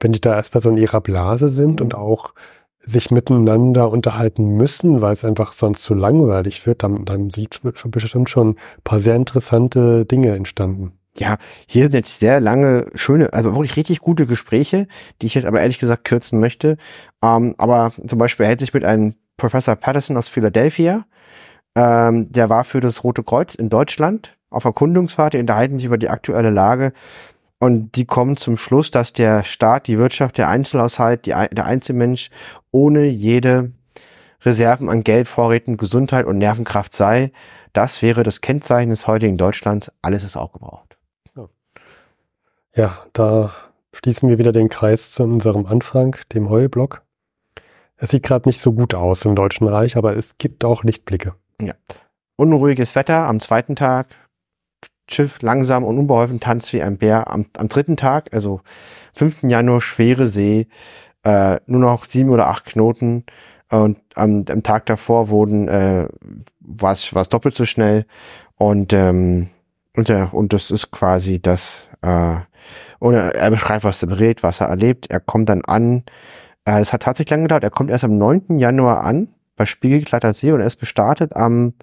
wenn die da erstmal so in ihrer Blase sind und auch sich miteinander unterhalten müssen, weil es einfach sonst zu langweilig wird, dann, dann sieht bestimmt schon ein paar sehr interessante Dinge entstanden. Ja, hier sind jetzt sehr lange, schöne, also wirklich richtig gute Gespräche, die ich jetzt aber ehrlich gesagt kürzen möchte. Ähm, aber zum Beispiel hält sich mit einem Professor Patterson aus Philadelphia, ähm, der war für das Rote Kreuz in Deutschland auf Erkundungsfahrt, die unterhalten sich über die aktuelle Lage und die kommen zum Schluss, dass der Staat, die Wirtschaft, der Einzelhaushalt, die, der Einzelmensch ohne jede Reserven an Geld, Vorräten, Gesundheit und Nervenkraft sei. Das wäre das Kennzeichen des heutigen Deutschlands. Alles ist auch gebraucht. Ja, da schließen wir wieder den Kreis zu unserem Anfang, dem Heulblock. Es sieht gerade nicht so gut aus im Deutschen Reich, aber es gibt auch Lichtblicke. Ja. Unruhiges Wetter am zweiten Tag, Schiff langsam und unbeholfen tanzt wie ein Bär. Am, am dritten Tag, also 5. Januar, schwere See, äh, nur noch sieben oder acht Knoten. Und am, am Tag davor wurden äh, war es doppelt so schnell. Und ähm, und, äh, und das ist quasi das. Äh, und er, er beschreibt, was er berät, was er erlebt. Er kommt dann an. Äh, es hat tatsächlich lange gedauert. Er kommt erst am 9. Januar an bei Spiegelglatter See und er ist gestartet am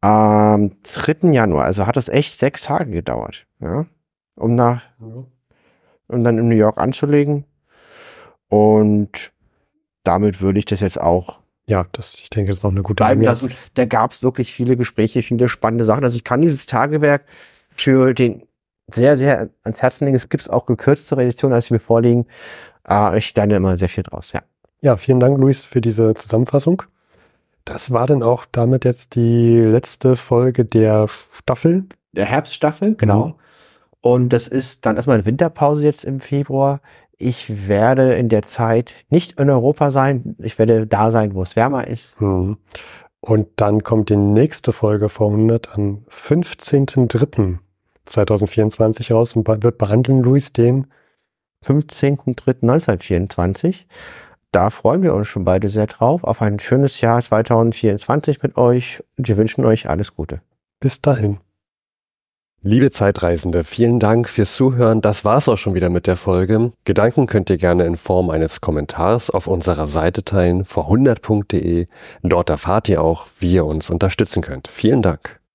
am 3. Januar, also hat es echt sechs Tage gedauert, ja, um nach, um dann in New York anzulegen. Und damit würde ich das jetzt auch ja, das, ich denke, das ist noch eine gute bleiben lassen. Da gab es wirklich viele Gespräche, viele spannende Sachen. Also ich kann dieses Tagewerk für den sehr, sehr ans Herzen legen. Es gibt auch gekürzte Editionen, als wir vorliegen. Äh, ich lerne immer sehr viel draus, ja. Ja, vielen Dank, Luis, für diese Zusammenfassung. Das war dann auch damit jetzt die letzte Folge der Staffel. Der Herbststaffel, genau. Mhm. Und das ist dann erstmal eine Winterpause jetzt im Februar. Ich werde in der Zeit nicht in Europa sein. Ich werde da sein, wo es wärmer ist. Mhm. Und dann kommt die nächste Folge vor 100 am 15.03.2024 raus und wird behandeln, Luis, den 15.03.1924 da freuen wir uns schon beide sehr drauf auf ein schönes Jahr 2024 mit euch und wir wünschen euch alles Gute. Bis dahin. Liebe Zeitreisende, vielen Dank fürs Zuhören. Das war's auch schon wieder mit der Folge. Gedanken könnt ihr gerne in Form eines Kommentars auf unserer Seite teilen, vor100.de. Dort erfahrt ihr auch, wie ihr uns unterstützen könnt. Vielen Dank.